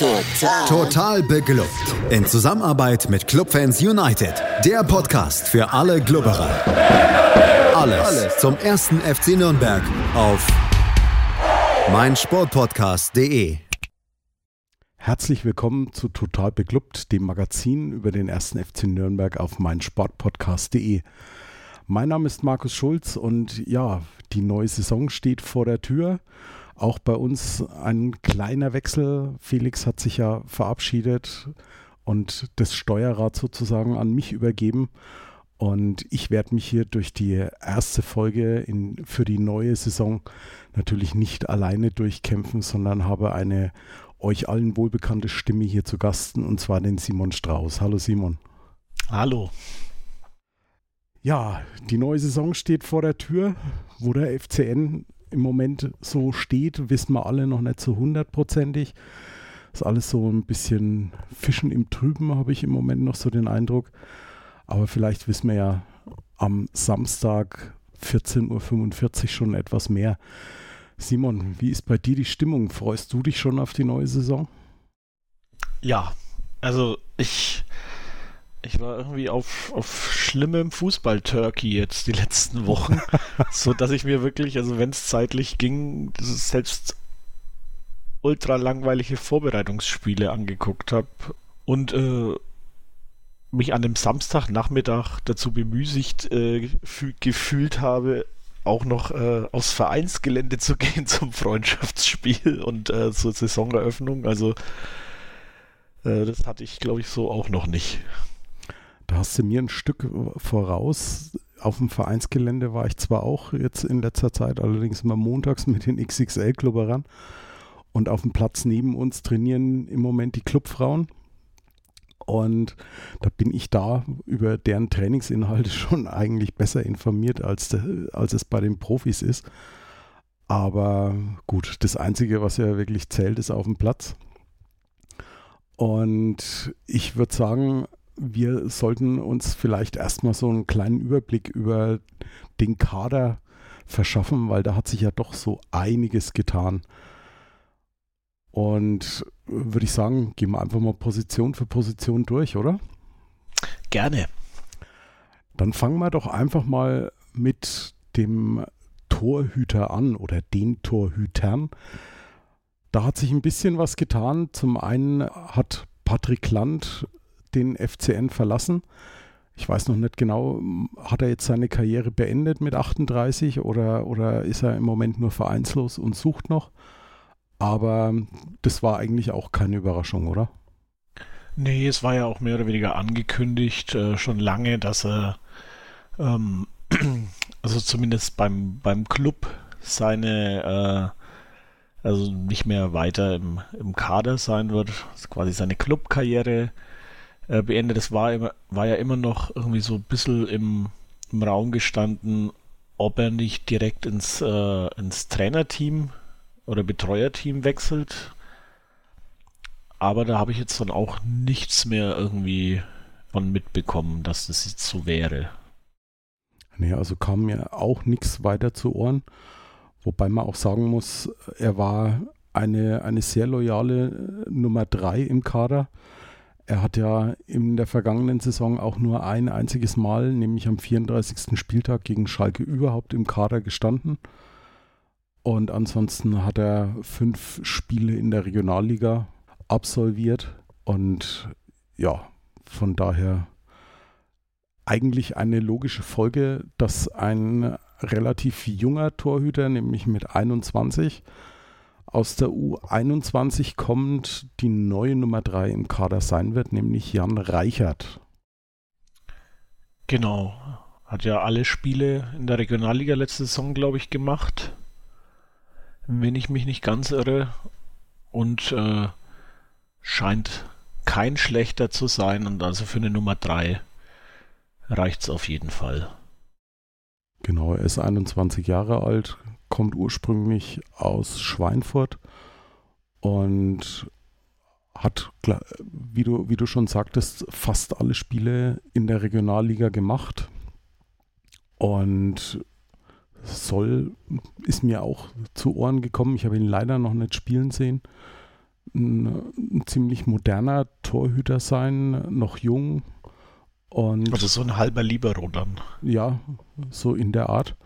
Total. Total beglückt. In Zusammenarbeit mit Clubfans United. Der Podcast für alle Glubberer. Alles, Alles zum ersten FC Nürnberg auf meinsportpodcast.de. Herzlich willkommen zu Total Beglückt, dem Magazin über den ersten FC Nürnberg auf meinsportpodcast.de. Mein Name ist Markus Schulz und ja, die neue Saison steht vor der Tür. Auch bei uns ein kleiner Wechsel. Felix hat sich ja verabschiedet und das Steuerrad sozusagen an mich übergeben. Und ich werde mich hier durch die erste Folge in, für die neue Saison natürlich nicht alleine durchkämpfen, sondern habe eine euch allen wohlbekannte Stimme hier zu Gasten, und zwar den Simon Strauß. Hallo Simon. Hallo. Ja, die neue Saison steht vor der Tür, wo der FCN im Moment so steht, wissen wir alle noch nicht so hundertprozentig. Ist alles so ein bisschen Fischen im Trüben, habe ich im Moment noch so den Eindruck. Aber vielleicht wissen wir ja am Samstag 14.45 Uhr schon etwas mehr. Simon, wie ist bei dir die Stimmung? Freust du dich schon auf die neue Saison? Ja, also ich ich war irgendwie auf, auf schlimmem Fußball-Turkey jetzt die letzten Wochen, so dass ich mir wirklich, also wenn es zeitlich ging, selbst ultra langweilige Vorbereitungsspiele angeguckt habe und äh, mich an dem Samstagnachmittag dazu bemüßigt äh, gefühlt habe, auch noch äh, aufs Vereinsgelände zu gehen zum Freundschaftsspiel und äh, zur Saisoneröffnung. Also äh, das hatte ich, glaube ich, so auch noch nicht. Da hast du mir ein Stück voraus. Auf dem Vereinsgelände war ich zwar auch jetzt in letzter Zeit, allerdings immer montags mit den XXL-Klubberern. Und auf dem Platz neben uns trainieren im Moment die Clubfrauen. Und da bin ich da über deren Trainingsinhalte schon eigentlich besser informiert, als, als es bei den Profis ist. Aber gut, das Einzige, was ja wirklich zählt, ist auf dem Platz. Und ich würde sagen, wir sollten uns vielleicht erstmal so einen kleinen Überblick über den Kader verschaffen, weil da hat sich ja doch so einiges getan. Und würde ich sagen, gehen wir einfach mal Position für Position durch, oder? Gerne. Dann fangen wir doch einfach mal mit dem Torhüter an oder den Torhütern. Da hat sich ein bisschen was getan. Zum einen hat Patrick Land den FCN verlassen. Ich weiß noch nicht genau, hat er jetzt seine Karriere beendet mit 38 oder, oder ist er im Moment nur vereinslos und sucht noch? Aber das war eigentlich auch keine Überraschung, oder? Nee, es war ja auch mehr oder weniger angekündigt, äh, schon lange, dass er, ähm, also zumindest beim, beim Club, seine, äh, also nicht mehr weiter im, im Kader sein wird, quasi seine Clubkarriere äh, beendet. Es war, war ja immer noch irgendwie so ein bisschen im, im Raum gestanden, ob er nicht direkt ins, äh, ins Trainerteam oder Betreuerteam wechselt. Aber da habe ich jetzt dann auch nichts mehr irgendwie von mitbekommen, dass das jetzt so wäre. Nee, also kam mir auch nichts weiter zu Ohren. Wobei man auch sagen muss, er war eine, eine sehr loyale Nummer 3 im Kader. Er hat ja in der vergangenen Saison auch nur ein einziges Mal, nämlich am 34. Spieltag gegen Schalke überhaupt im Kader gestanden. Und ansonsten hat er fünf Spiele in der Regionalliga absolviert. Und ja, von daher eigentlich eine logische Folge, dass ein relativ junger Torhüter, nämlich mit 21, aus der U21 kommend die neue Nummer 3 im Kader sein wird, nämlich Jan Reichert. Genau. Hat ja alle Spiele in der Regionalliga letzte Saison, glaube ich, gemacht. Wenn ich mich nicht ganz irre. Und äh, scheint kein schlechter zu sein. Und also für eine Nummer 3 reicht es auf jeden Fall. Genau, er ist 21 Jahre alt, kommt ursprünglich aus Schweinfurt und hat, wie du, wie du schon sagtest, fast alle Spiele in der Regionalliga gemacht. Und soll, ist mir auch zu Ohren gekommen. Ich habe ihn leider noch nicht spielen sehen. ein, ein ziemlich moderner Torhüter sein, noch jung. Und also so ein halber Libero dann. Ja, so in der Art.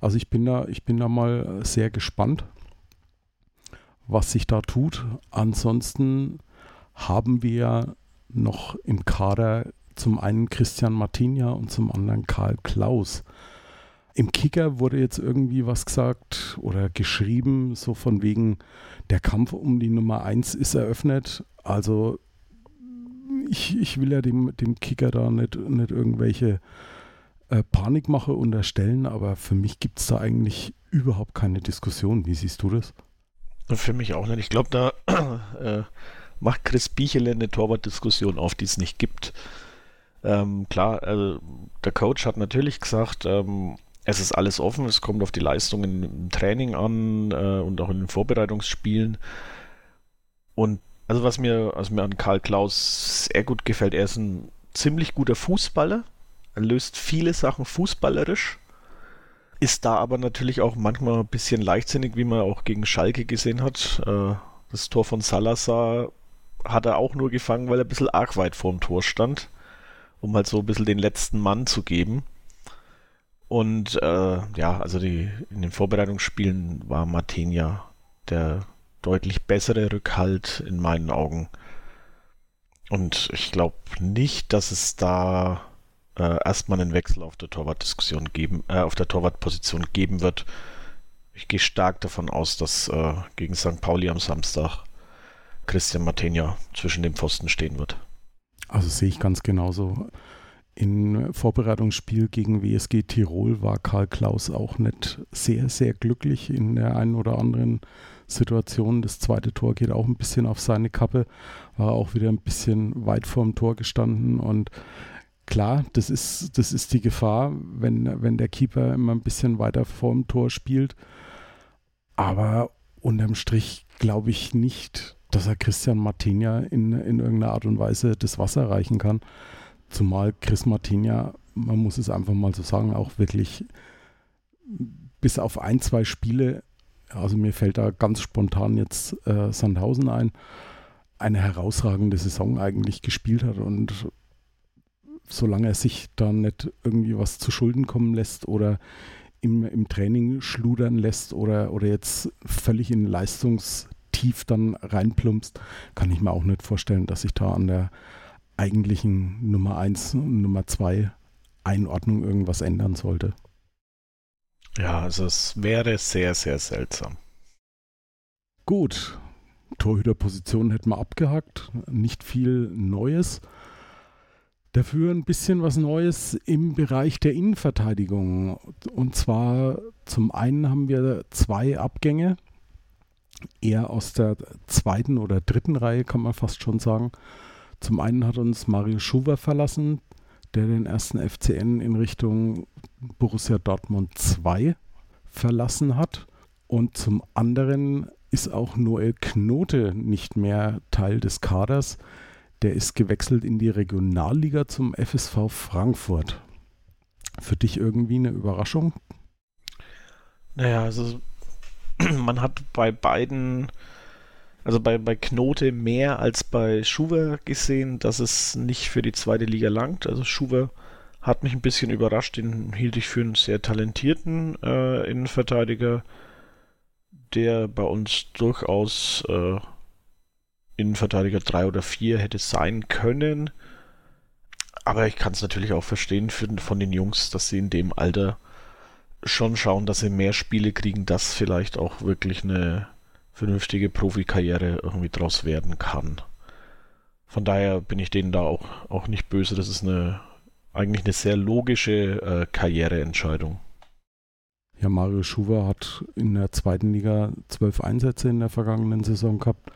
Also ich bin da, ich bin da mal sehr gespannt, was sich da tut. Ansonsten haben wir noch im Kader zum einen Christian Martinia und zum anderen Karl Klaus. Im Kicker wurde jetzt irgendwie was gesagt oder geschrieben, so von wegen, der Kampf um die Nummer 1 ist eröffnet. Also ich, ich will ja dem, dem Kicker da nicht, nicht irgendwelche äh, Panikmache unterstellen, aber für mich gibt es da eigentlich überhaupt keine Diskussion. Wie siehst du das? Für mich auch nicht. Ich glaube, da äh, macht Chris Bichele eine Torwartdiskussion auf, die es nicht gibt. Ähm, klar, äh, der Coach hat natürlich gesagt, ähm, es ist alles offen, es kommt auf die Leistungen im Training an äh, und auch in den Vorbereitungsspielen. Und also was mir, was mir an Karl Klaus sehr gut gefällt, er ist ein ziemlich guter Fußballer. Löst viele Sachen fußballerisch. Ist da aber natürlich auch manchmal ein bisschen leichtsinnig, wie man auch gegen Schalke gesehen hat. Äh, das Tor von Salazar hat er auch nur gefangen, weil er ein bisschen arg weit vorm Tor stand um halt so ein bisschen den letzten Mann zu geben. Und äh, ja, also die, in den Vorbereitungsspielen war Martinia der deutlich bessere Rückhalt in meinen Augen. Und ich glaube nicht, dass es da äh, erstmal einen Wechsel auf der Torwartdiskussion geben, äh, auf der Torwartposition geben wird. Ich gehe stark davon aus, dass äh, gegen St. Pauli am Samstag Christian Martinia zwischen dem Pfosten stehen wird. Also sehe ich ganz genauso. Im Vorbereitungsspiel gegen WSG Tirol war Karl Klaus auch nicht sehr, sehr glücklich in der einen oder anderen Situation. Das zweite Tor geht auch ein bisschen auf seine Kappe, war auch wieder ein bisschen weit vorm Tor gestanden und klar, das ist, das ist die Gefahr, wenn, wenn der Keeper immer ein bisschen weiter vorm Tor spielt. Aber unterm Strich glaube ich nicht, dass er Christian Martinia in, in irgendeiner Art und Weise das Wasser reichen kann. Zumal Chris Martinia, man muss es einfach mal so sagen, auch wirklich bis auf ein, zwei Spiele, also mir fällt da ganz spontan jetzt äh, Sandhausen ein, eine herausragende Saison eigentlich gespielt hat und solange er sich da nicht irgendwie was zu Schulden kommen lässt oder im, im Training schludern lässt oder, oder jetzt völlig in Leistungs- tief dann reinplumpst, kann ich mir auch nicht vorstellen, dass sich da an der eigentlichen Nummer 1 und Nummer 2 Einordnung irgendwas ändern sollte. Ja, also es wäre sehr, sehr seltsam. Gut, Torhüterposition hätten wir abgehakt, nicht viel Neues. Dafür ein bisschen was Neues im Bereich der Innenverteidigung. Und zwar zum einen haben wir zwei Abgänge eher aus der zweiten oder dritten Reihe, kann man fast schon sagen. Zum einen hat uns Mario Schuwer verlassen, der den ersten FCN in Richtung Borussia Dortmund 2 verlassen hat. Und zum anderen ist auch Noel Knote nicht mehr Teil des Kaders. Der ist gewechselt in die Regionalliga zum FSV Frankfurt. Für dich irgendwie eine Überraschung? Naja, also man hat bei beiden, also bei, bei Knote mehr als bei Schuwer gesehen, dass es nicht für die zweite Liga langt. Also Schuwer hat mich ein bisschen überrascht, den hielt ich für einen sehr talentierten äh, Innenverteidiger, der bei uns durchaus äh, Innenverteidiger 3 oder 4 hätte sein können. Aber ich kann es natürlich auch verstehen für, von den Jungs, dass sie in dem Alter schon schauen, dass sie mehr Spiele kriegen, dass vielleicht auch wirklich eine vernünftige Profikarriere irgendwie draus werden kann. Von daher bin ich denen da auch, auch nicht böse. Das ist eine eigentlich eine sehr logische äh, Karriereentscheidung. Ja, Mario Schuwer hat in der zweiten Liga zwölf Einsätze in der vergangenen Saison gehabt,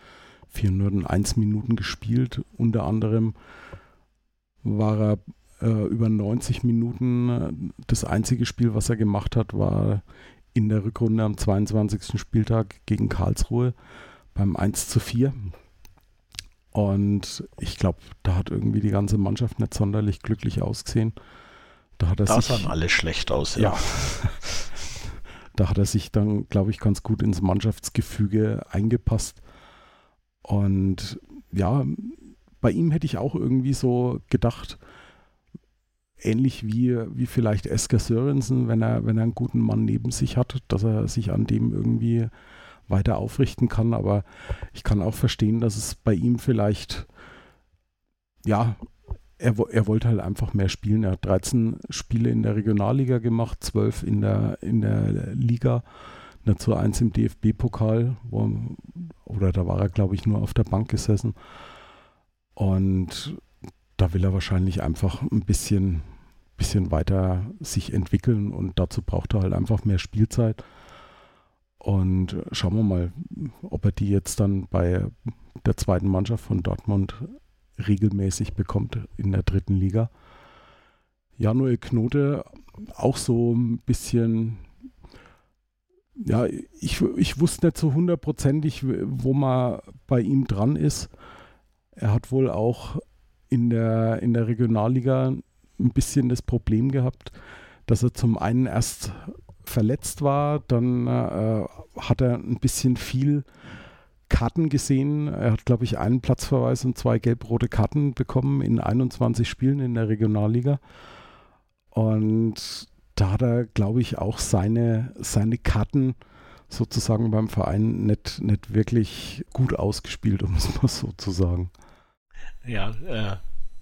401 Minuten gespielt. Unter anderem war er äh, über 90 Minuten. Das einzige Spiel, was er gemacht hat, war in der Rückrunde am 22. Spieltag gegen Karlsruhe beim 1 zu 4. Und ich glaube, da hat irgendwie die ganze Mannschaft nicht sonderlich glücklich ausgesehen. Da hat er da sich, sahen alle schlecht aus, ja. ja. da hat er sich dann, glaube ich, ganz gut ins Mannschaftsgefüge eingepasst. Und ja, bei ihm hätte ich auch irgendwie so gedacht, ähnlich wie, wie vielleicht Esker Sörensen, wenn er, wenn er einen guten Mann neben sich hat, dass er sich an dem irgendwie weiter aufrichten kann. Aber ich kann auch verstehen, dass es bei ihm vielleicht, ja, er, er wollte halt einfach mehr spielen. Er hat 13 Spiele in der Regionalliga gemacht, 12 in der, in der Liga, dazu eins im DFB-Pokal, oder da war er, glaube ich, nur auf der Bank gesessen. Und da will er wahrscheinlich einfach ein bisschen, bisschen weiter sich entwickeln und dazu braucht er halt einfach mehr Spielzeit. Und schauen wir mal, ob er die jetzt dann bei der zweiten Mannschaft von Dortmund regelmäßig bekommt in der dritten Liga. Januel Knote auch so ein bisschen, ja, ich, ich wusste nicht so hundertprozentig, wo man bei ihm dran ist. Er hat wohl auch in der, in der Regionalliga ein bisschen das Problem gehabt, dass er zum einen erst verletzt war, dann äh, hat er ein bisschen viel Karten gesehen. Er hat, glaube ich, einen Platzverweis und zwei gelb-rote Karten bekommen in 21 Spielen in der Regionalliga. Und da hat er, glaube ich, auch seine, seine Karten sozusagen beim Verein nicht, nicht wirklich gut ausgespielt, um es mal so zu sagen. Ja, äh,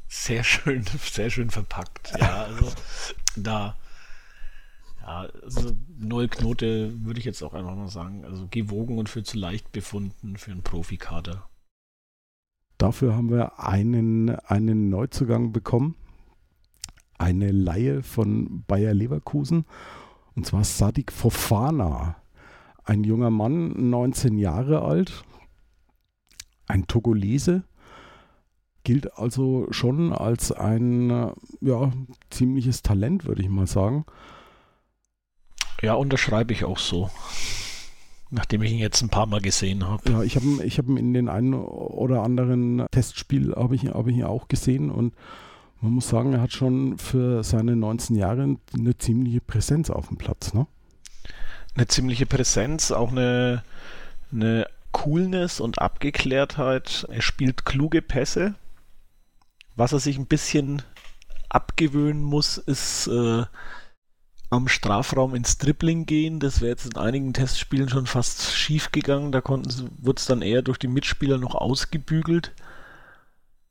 sehr schön, sehr schön verpackt. Ja, also da ja, also null Knote würde ich jetzt auch einfach mal sagen. Also gewogen und für zu leicht befunden für einen Profikader. Dafür haben wir einen, einen Neuzugang bekommen. Eine Laie von Bayer Leverkusen. Und zwar Sadik Fofana. Ein junger Mann, 19 Jahre alt. Ein Togolese. Gilt also schon als ein ja, ziemliches Talent, würde ich mal sagen. Ja, unterschreibe ich auch so. Nachdem ich ihn jetzt ein paar Mal gesehen habe. Ja, ich habe ihn, ich hab ihn in den einen oder anderen Testspiel habe ich, hab ich ihn auch gesehen und man muss sagen, er hat schon für seine 19 Jahre eine ziemliche Präsenz auf dem Platz, ne? Eine ziemliche Präsenz, auch eine, eine Coolness und Abgeklärtheit. Er spielt kluge Pässe. Was er sich ein bisschen abgewöhnen muss, ist äh, am Strafraum ins Dribbling gehen. Das wäre jetzt in einigen Testspielen schon fast schief gegangen. Da wurde es dann eher durch die Mitspieler noch ausgebügelt,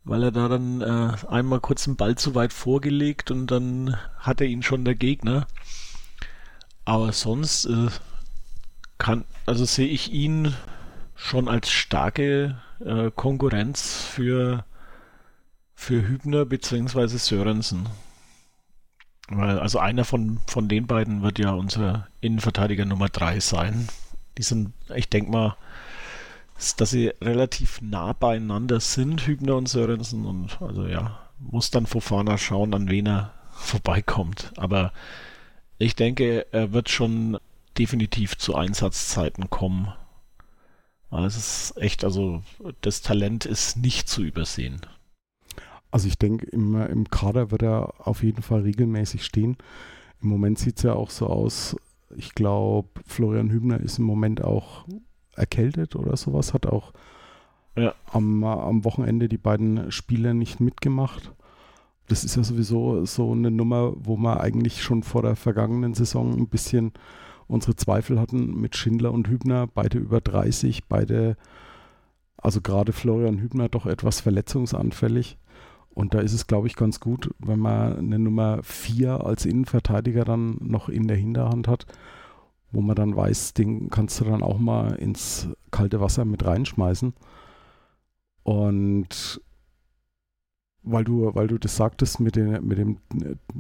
weil er da dann äh, einmal kurz den Ball zu weit vorgelegt und dann hat er ihn schon der Gegner. Aber sonst äh, kann, also sehe ich ihn schon als starke äh, Konkurrenz für, für Hübner bzw. Sörensen. Weil, also einer von, von den beiden wird ja unser Innenverteidiger Nummer 3 sein. Die sind, ich denke mal, dass sie relativ nah beieinander sind, Hübner und Sörensen. Und also ja, muss dann Fofana schauen, an wen er vorbeikommt. Aber ich denke, er wird schon definitiv zu Einsatzzeiten kommen. Es ist echt, also das Talent ist nicht zu übersehen. Also ich denke, im, im Kader wird er auf jeden Fall regelmäßig stehen. Im Moment sieht es ja auch so aus, ich glaube, Florian Hübner ist im Moment auch erkältet oder sowas, hat auch ja. am, am Wochenende die beiden Spiele nicht mitgemacht. Das ist ja sowieso so eine Nummer, wo wir eigentlich schon vor der vergangenen Saison ein bisschen unsere Zweifel hatten mit Schindler und Hübner, beide über 30, beide, also gerade Florian Hübner doch etwas verletzungsanfällig. Und da ist es, glaube ich, ganz gut, wenn man eine Nummer 4 als Innenverteidiger dann noch in der Hinterhand hat, wo man dann weiß, den kannst du dann auch mal ins kalte Wasser mit reinschmeißen. Und weil du, weil du das sagtest mit, den, mit dem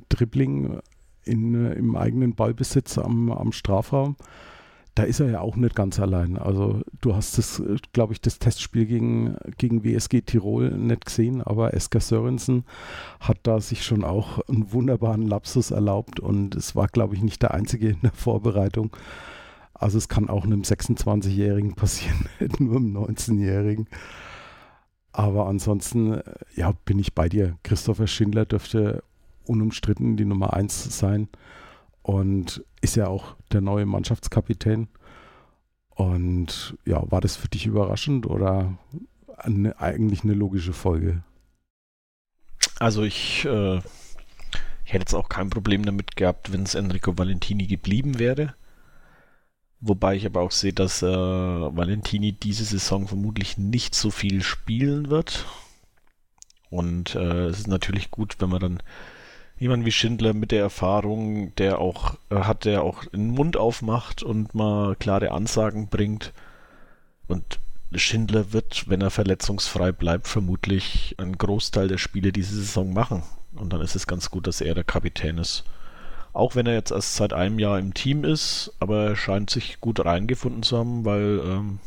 Dribbling in, im eigenen Ballbesitz am, am Strafraum, da ist er ja auch nicht ganz allein. Also du hast das, glaube ich, das Testspiel gegen, gegen WSG Tirol nicht gesehen, aber Esker Sörensen hat da sich schon auch einen wunderbaren Lapsus erlaubt und es war, glaube ich, nicht der einzige in der Vorbereitung. Also es kann auch einem 26-Jährigen passieren, nicht nur einem 19-Jährigen. Aber ansonsten, ja, bin ich bei dir. Christopher Schindler dürfte unumstritten die Nummer 1 sein und ist ja auch der neue Mannschaftskapitän. Und ja, war das für dich überraschend oder eine, eigentlich eine logische Folge. Also ich, äh, ich hätte jetzt auch kein Problem damit gehabt, wenn es Enrico Valentini geblieben wäre. Wobei ich aber auch sehe, dass äh, Valentini diese Saison vermutlich nicht so viel spielen wird. Und äh, es ist natürlich gut, wenn man dann jemanden wie Schindler mit der Erfahrung, der auch äh, hat, der auch den Mund aufmacht und mal klare Ansagen bringt. Und Schindler wird, wenn er verletzungsfrei bleibt, vermutlich einen Großteil der Spiele diese Saison machen. Und dann ist es ganz gut, dass er der Kapitän ist. Auch wenn er jetzt erst seit einem Jahr im Team ist, aber er scheint sich gut reingefunden zu haben, weil ähm,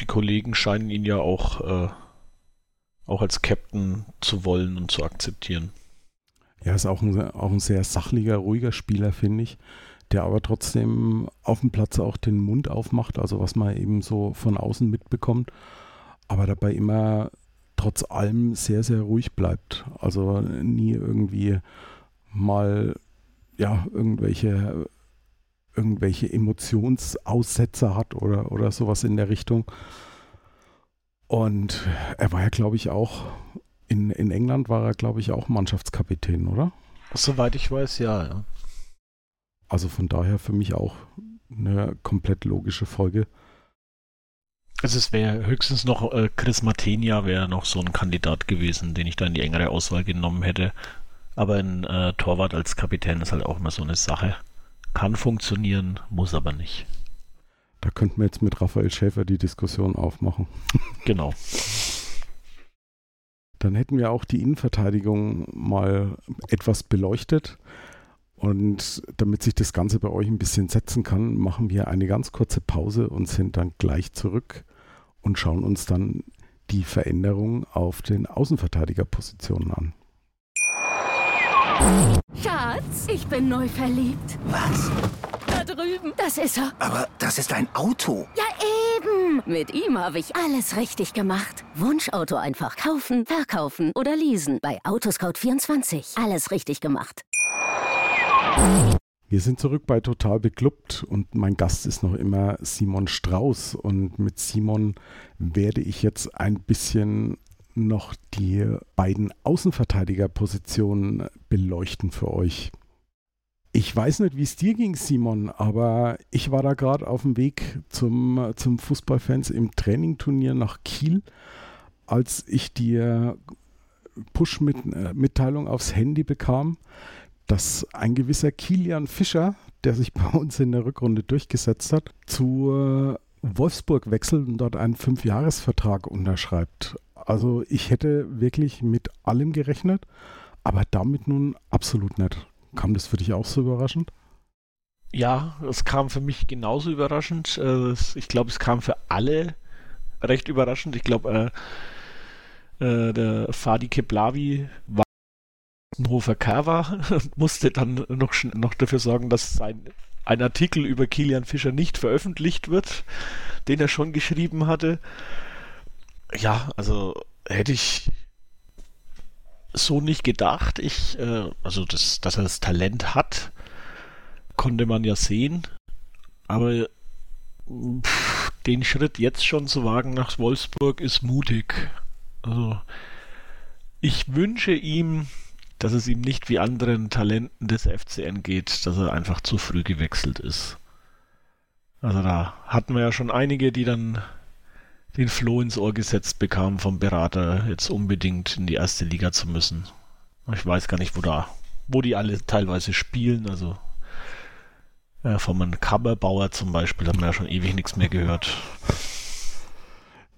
die Kollegen scheinen ihn ja auch, äh, auch als Captain zu wollen und zu akzeptieren. Ja, ist auch ein, auch ein sehr sachlicher, ruhiger Spieler, finde ich, der aber trotzdem auf dem Platz auch den Mund aufmacht, also was man eben so von außen mitbekommt, aber dabei immer trotz allem sehr, sehr ruhig bleibt. Also nie irgendwie mal ja, irgendwelche, irgendwelche Emotionsaussetzer hat oder, oder sowas in der Richtung. Und er war ja, glaube ich, auch in, in England war er, glaube ich, auch Mannschaftskapitän, oder? Soweit ich weiß, ja, ja. Also von daher für mich auch eine komplett logische Folge. Also es wäre höchstens noch äh, Chris Matenia wäre noch so ein Kandidat gewesen, den ich da in die engere Auswahl genommen hätte. Aber ein äh, Torwart als Kapitän ist halt auch immer so eine Sache. Kann funktionieren, muss aber nicht. Da könnten wir jetzt mit Raphael Schäfer die Diskussion aufmachen. Genau. Dann hätten wir auch die Innenverteidigung mal etwas beleuchtet. Und damit sich das Ganze bei euch ein bisschen setzen kann, machen wir eine ganz kurze Pause und sind dann gleich zurück und schauen uns dann die Veränderung auf den Außenverteidigerpositionen an. Schatz, ich bin neu verliebt. Was? Da drüben. Das ist er. Aber das ist ein Auto. Ja, eben. Mit ihm habe ich alles richtig gemacht. Wunschauto einfach kaufen, verkaufen oder leasen. Bei Autoscout24. Alles richtig gemacht. Wir sind zurück bei Total Beklubbt und mein Gast ist noch immer Simon Strauß. Und mit Simon werde ich jetzt ein bisschen noch die beiden Außenverteidigerpositionen beleuchten für euch. Ich weiß nicht, wie es dir ging, Simon, aber ich war da gerade auf dem Weg zum, zum Fußballfans im Trainingturnier nach Kiel, als ich die Push-Mitteilung aufs Handy bekam, dass ein gewisser Kilian Fischer, der sich bei uns in der Rückrunde durchgesetzt hat, zu Wolfsburg wechselt und dort einen Fünfjahresvertrag unterschreibt. Also ich hätte wirklich mit allem gerechnet, aber damit nun absolut nicht. Kam das für dich auch so überraschend? Ja, es kam für mich genauso überraschend. Äh, ich glaube, es kam für alle recht überraschend. Ich glaube, äh, äh, der Fadi Keblavi war ein Hofer Kerl und musste dann noch, noch dafür sorgen, dass sein, ein Artikel über Kilian Fischer nicht veröffentlicht wird, den er schon geschrieben hatte. Ja, also hätte ich so nicht gedacht. Ich, äh, also das, dass er das Talent hat, konnte man ja sehen. Aber pff, den Schritt jetzt schon zu wagen nach Wolfsburg ist mutig. Also ich wünsche ihm, dass es ihm nicht wie anderen Talenten des FCN geht, dass er einfach zu früh gewechselt ist. Also da hatten wir ja schon einige, die dann den Floh ins Ohr gesetzt bekam vom Berater, jetzt unbedingt in die erste Liga zu müssen. Ich weiß gar nicht, wo da, wo die alle teilweise spielen. Also äh, einem Kammerbauer zum Beispiel hat man ja schon ewig nichts mehr gehört.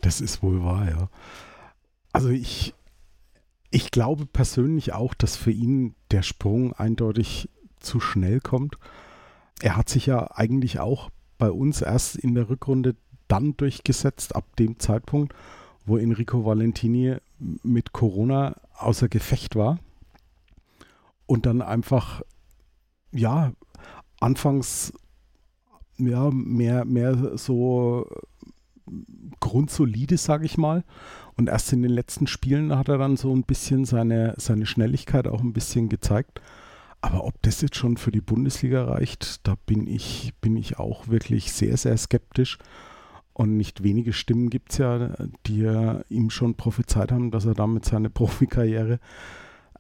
Das ist wohl wahr, ja. Also ich, ich glaube persönlich auch, dass für ihn der Sprung eindeutig zu schnell kommt. Er hat sich ja eigentlich auch bei uns erst in der Rückrunde dann durchgesetzt, ab dem Zeitpunkt, wo Enrico Valentini mit Corona außer Gefecht war und dann einfach, ja, anfangs ja, mehr, mehr so grundsolide, sage ich mal. Und erst in den letzten Spielen hat er dann so ein bisschen seine, seine Schnelligkeit auch ein bisschen gezeigt. Aber ob das jetzt schon für die Bundesliga reicht, da bin ich, bin ich auch wirklich sehr, sehr skeptisch. Und nicht wenige Stimmen gibt es ja, die ja ihm schon prophezeit haben, dass er damit seine Profikarriere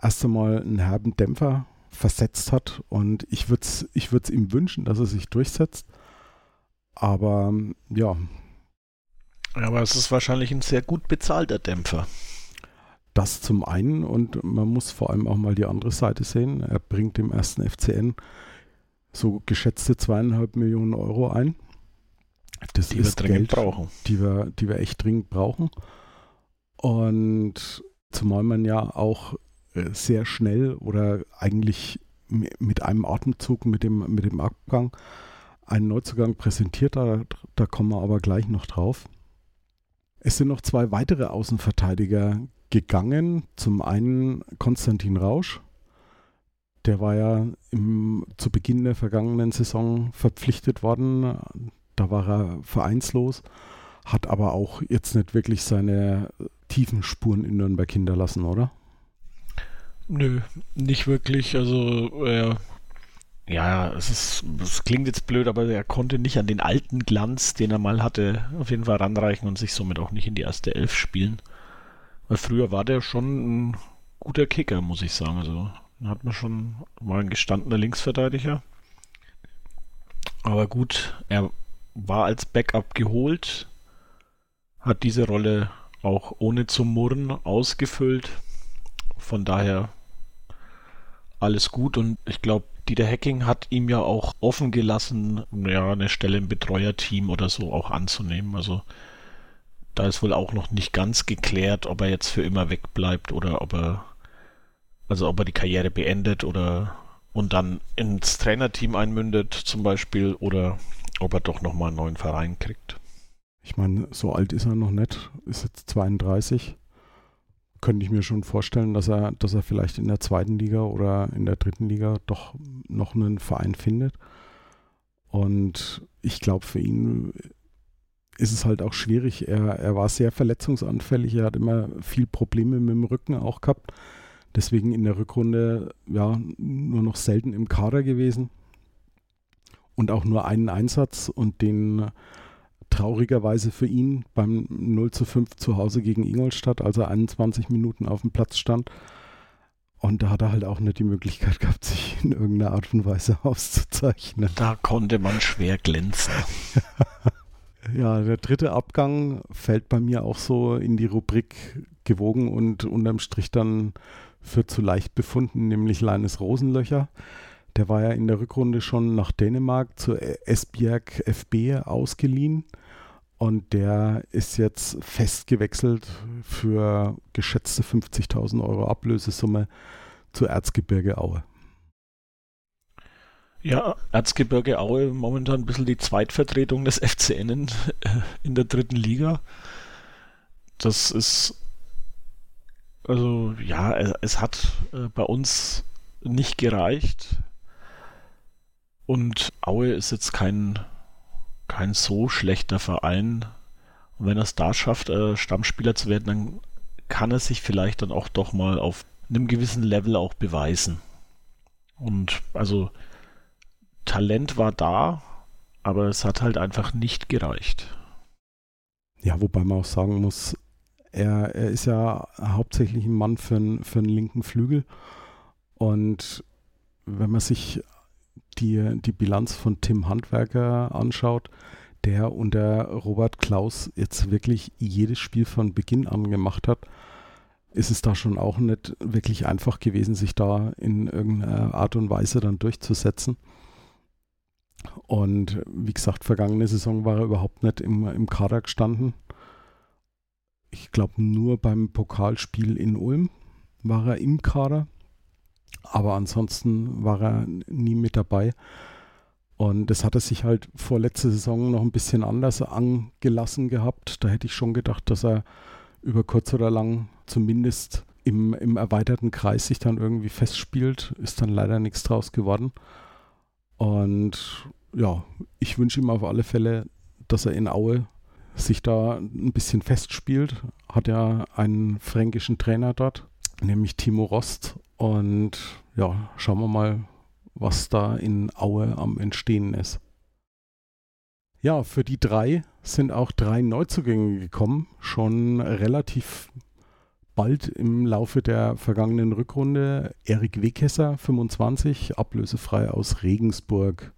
erst einmal einen herben Dämpfer versetzt hat. Und ich würde es ich ihm wünschen, dass er sich durchsetzt. Aber ja. Aber es ist wahrscheinlich ein sehr gut bezahlter Dämpfer. Das zum einen und man muss vor allem auch mal die andere Seite sehen. Er bringt dem ersten FCN so geschätzte zweieinhalb Millionen Euro ein. Das die ist wir dringend Geld, brauchen. Die wir, die wir echt dringend brauchen. Und zumal man ja auch äh, sehr schnell oder eigentlich mit einem Atemzug mit dem, mit dem Abgang einen Neuzugang präsentiert, da, da kommen wir aber gleich noch drauf. Es sind noch zwei weitere Außenverteidiger gegangen. Zum einen Konstantin Rausch, der war ja im, zu Beginn der vergangenen Saison verpflichtet worden. Da war er vereinslos, hat aber auch jetzt nicht wirklich seine tiefen Spuren in Nürnberg hinterlassen, oder? Nö, nicht wirklich. Also er ja, es ist, es klingt jetzt blöd, aber er konnte nicht an den alten Glanz, den er mal hatte, auf jeden Fall ranreichen und sich somit auch nicht in die erste Elf spielen. Weil früher war der schon ein guter Kicker, muss ich sagen. Also hat man schon mal ein gestandener Linksverteidiger. Aber gut, er war als Backup geholt, hat diese Rolle auch ohne zu murren ausgefüllt. Von daher alles gut und ich glaube, Dieter Hacking hat ihm ja auch offen gelassen, ja, eine Stelle im Betreuerteam oder so auch anzunehmen. Also da ist wohl auch noch nicht ganz geklärt, ob er jetzt für immer wegbleibt oder ob er, also ob er die Karriere beendet oder und dann ins Trainerteam einmündet zum Beispiel oder ob er doch nochmal einen neuen Verein kriegt. Ich meine, so alt ist er noch nicht, ist jetzt 32 könnte ich mir schon vorstellen, dass er, dass er vielleicht in der zweiten Liga oder in der dritten Liga doch noch einen Verein findet. Und ich glaube, für ihn ist es halt auch schwierig. Er, er war sehr verletzungsanfällig, er hat immer viel Probleme mit dem Rücken auch gehabt. Deswegen in der Rückrunde ja nur noch selten im Kader gewesen. Und auch nur einen Einsatz und den traurigerweise für ihn beim 0 zu 5 zu Hause gegen Ingolstadt, als er 21 Minuten auf dem Platz stand. Und da hat er halt auch nicht die Möglichkeit gehabt, sich in irgendeiner Art und Weise auszuzeichnen. Da konnte man schwer glänzen. ja, der dritte Abgang fällt bei mir auch so in die Rubrik gewogen und unterm Strich dann für zu leicht befunden, nämlich Leines Rosenlöcher. Der war ja in der Rückrunde schon nach Dänemark zur Esbjerg FB ausgeliehen und der ist jetzt festgewechselt für geschätzte 50.000 Euro Ablösesumme zu Erzgebirge Aue. Ja, Erzgebirge Aue momentan ein bisschen die Zweitvertretung des FCN in, in der dritten Liga. Das ist, also ja, es hat äh, bei uns nicht gereicht. Und Aue ist jetzt kein, kein so schlechter Verein. Und wenn er es da schafft, äh, Stammspieler zu werden, dann kann er sich vielleicht dann auch doch mal auf einem gewissen Level auch beweisen. Und also Talent war da, aber es hat halt einfach nicht gereicht. Ja, wobei man auch sagen muss, er, er ist ja hauptsächlich ein Mann für, für einen linken Flügel. Und wenn man sich die, die Bilanz von Tim Handwerker anschaut, der unter Robert Klaus jetzt wirklich jedes Spiel von Beginn an gemacht hat, ist es da schon auch nicht wirklich einfach gewesen, sich da in irgendeiner Art und Weise dann durchzusetzen. Und wie gesagt, vergangene Saison war er überhaupt nicht im, im Kader gestanden. Ich glaube, nur beim Pokalspiel in Ulm war er im Kader. Aber ansonsten war er nie mit dabei. Und das hat er sich halt vor letzter Saison noch ein bisschen anders angelassen gehabt. Da hätte ich schon gedacht, dass er über kurz oder lang zumindest im, im erweiterten Kreis sich dann irgendwie festspielt. Ist dann leider nichts draus geworden. Und ja, ich wünsche ihm auf alle Fälle, dass er in Aue sich da ein bisschen festspielt. Hat ja einen fränkischen Trainer dort, nämlich Timo Rost. Und ja, schauen wir mal, was da in Aue am Entstehen ist. Ja, für die drei sind auch drei Neuzugänge gekommen, schon relativ bald im Laufe der vergangenen Rückrunde. Erik Wekesser, 25, ablösefrei aus Regensburg.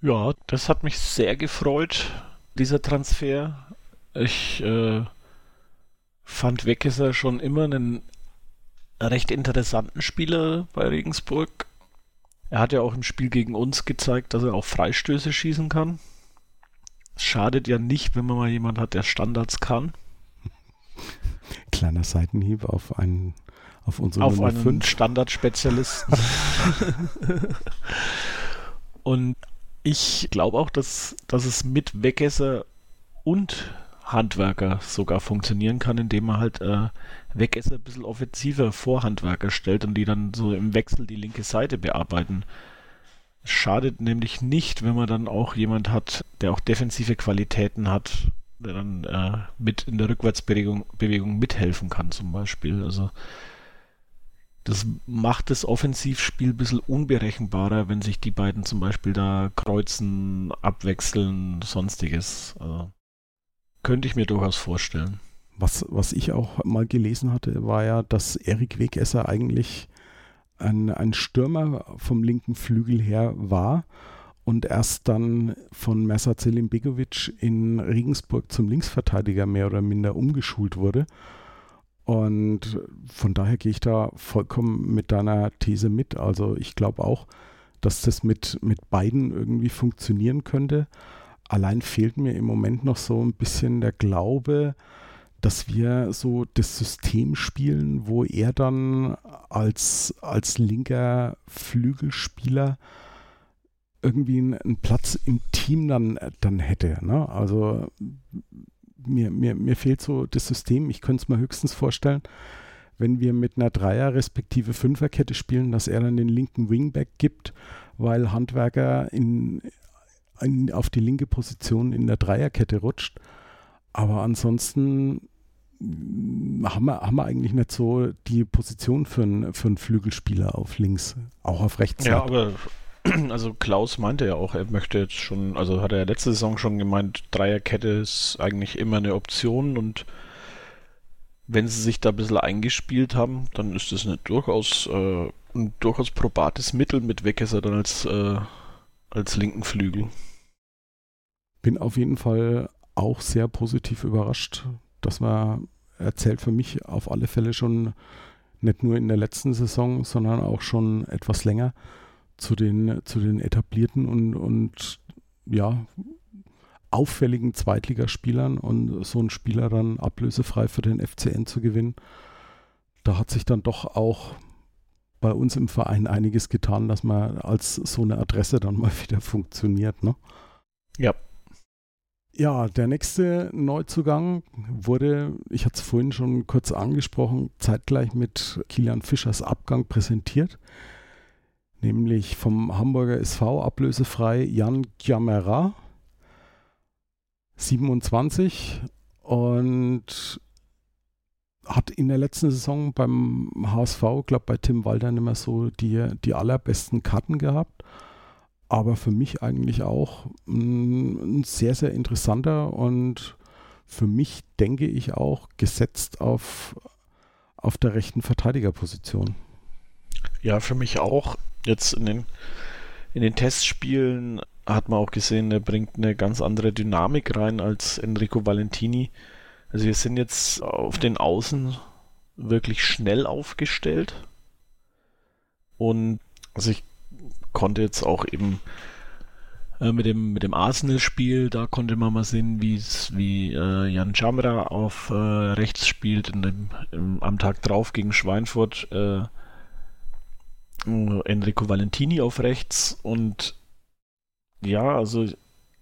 Ja, das hat mich sehr gefreut, dieser Transfer. Ich äh, fand Wekesser schon immer einen recht interessanten Spieler bei Regensburg. Er hat ja auch im Spiel gegen uns gezeigt, dass er auch Freistöße schießen kann. Es schadet ja nicht, wenn man mal jemanden hat, der Standards kann. Kleiner Seitenhieb auf einen auf unsere auf Nummer einen 5. Standardspezialisten. und ich glaube auch, dass, dass es mit Wegesser und Handwerker sogar funktionieren kann, indem man halt äh, Wegesser ein bisschen offensiver vor Handwerker stellt und die dann so im Wechsel die linke Seite bearbeiten. Schadet nämlich nicht, wenn man dann auch jemand hat, der auch defensive Qualitäten hat, der dann äh, mit in der Rückwärtsbewegung Bewegung mithelfen kann, zum Beispiel. Also das macht das Offensivspiel ein bisschen unberechenbarer, wenn sich die beiden zum Beispiel da kreuzen, abwechseln, sonstiges. Also, könnte ich mir durchaus vorstellen. Was, was ich auch mal gelesen hatte, war ja, dass Erik Wegesser eigentlich ein, ein Stürmer vom linken Flügel her war und erst dann von Mersa Begovic in Regensburg zum Linksverteidiger mehr oder minder umgeschult wurde. Und von daher gehe ich da vollkommen mit deiner These mit. Also ich glaube auch, dass das mit, mit beiden irgendwie funktionieren könnte. Allein fehlt mir im Moment noch so ein bisschen der Glaube, dass wir so das System spielen, wo er dann als, als linker Flügelspieler irgendwie einen, Platz im Team dann, dann hätte. Ne? Also mir, mir, mir fehlt so das System. Ich könnte es mir höchstens vorstellen, wenn wir mit einer Dreier- respektive Fünferkette spielen, dass er dann den linken Wingback gibt, weil Handwerker in, in, auf die linke Position in der Dreierkette rutscht. Aber ansonsten haben wir, haben wir eigentlich nicht so die Position für einen, für einen Flügelspieler auf links, auch auf rechts. Ja, aber also Klaus meinte ja auch, er möchte jetzt schon, also hat er ja letzte Saison schon gemeint, Dreierkette ist eigentlich immer eine Option und wenn sie sich da ein bisschen eingespielt haben, dann ist das eine durchaus, äh, ein durchaus probates Mittel mit Weckesser dann als, äh, als linken Flügel. Bin auf jeden Fall auch sehr positiv überrascht, dass man erzählt für mich auf alle Fälle schon nicht nur in der letzten Saison, sondern auch schon etwas länger zu den, zu den etablierten und, und ja, auffälligen Zweitligaspielern und so einen Spieler dann ablösefrei für den FCN zu gewinnen. Da hat sich dann doch auch bei uns im Verein einiges getan, dass man als so eine Adresse dann mal wieder funktioniert. Ne? Ja. Ja, der nächste Neuzugang wurde, ich hatte es vorhin schon kurz angesprochen, zeitgleich mit Kilian Fischers Abgang präsentiert nämlich vom Hamburger SV ablösefrei Jan Giamera, 27 und hat in der letzten Saison beim HSV, glaube bei Tim Walter mehr so die, die allerbesten Karten gehabt. Aber für mich eigentlich auch ein, ein sehr, sehr interessanter und für mich denke ich auch gesetzt auf, auf der rechten Verteidigerposition. Ja, für mich auch jetzt in den, in den Testspielen hat man auch gesehen, er bringt eine ganz andere Dynamik rein als Enrico Valentini. Also wir sind jetzt auf den Außen wirklich schnell aufgestellt. Und also ich konnte jetzt auch eben äh, mit dem, mit dem Arsenal-Spiel, da konnte man mal sehen, wie äh, Jan Jamra auf äh, rechts spielt, in dem, im, am Tag drauf gegen Schweinfurt. Äh, Enrico Valentini auf rechts und ja, also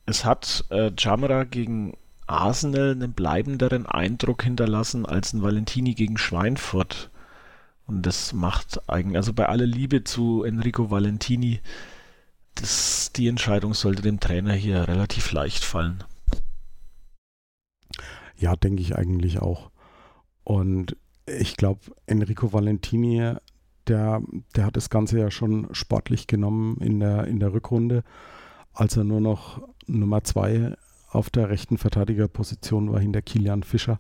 es hat äh, Jamra gegen Arsenal einen bleibenderen Eindruck hinterlassen als ein Valentini gegen Schweinfurt. Und das macht eigentlich, also bei aller Liebe zu Enrico Valentini, das, die Entscheidung sollte dem Trainer hier relativ leicht fallen. Ja, denke ich eigentlich auch. Und ich glaube, Enrico Valentini der, der hat das Ganze ja schon sportlich genommen in der, in der Rückrunde, als er nur noch Nummer zwei auf der rechten Verteidigerposition war hinter Kilian Fischer.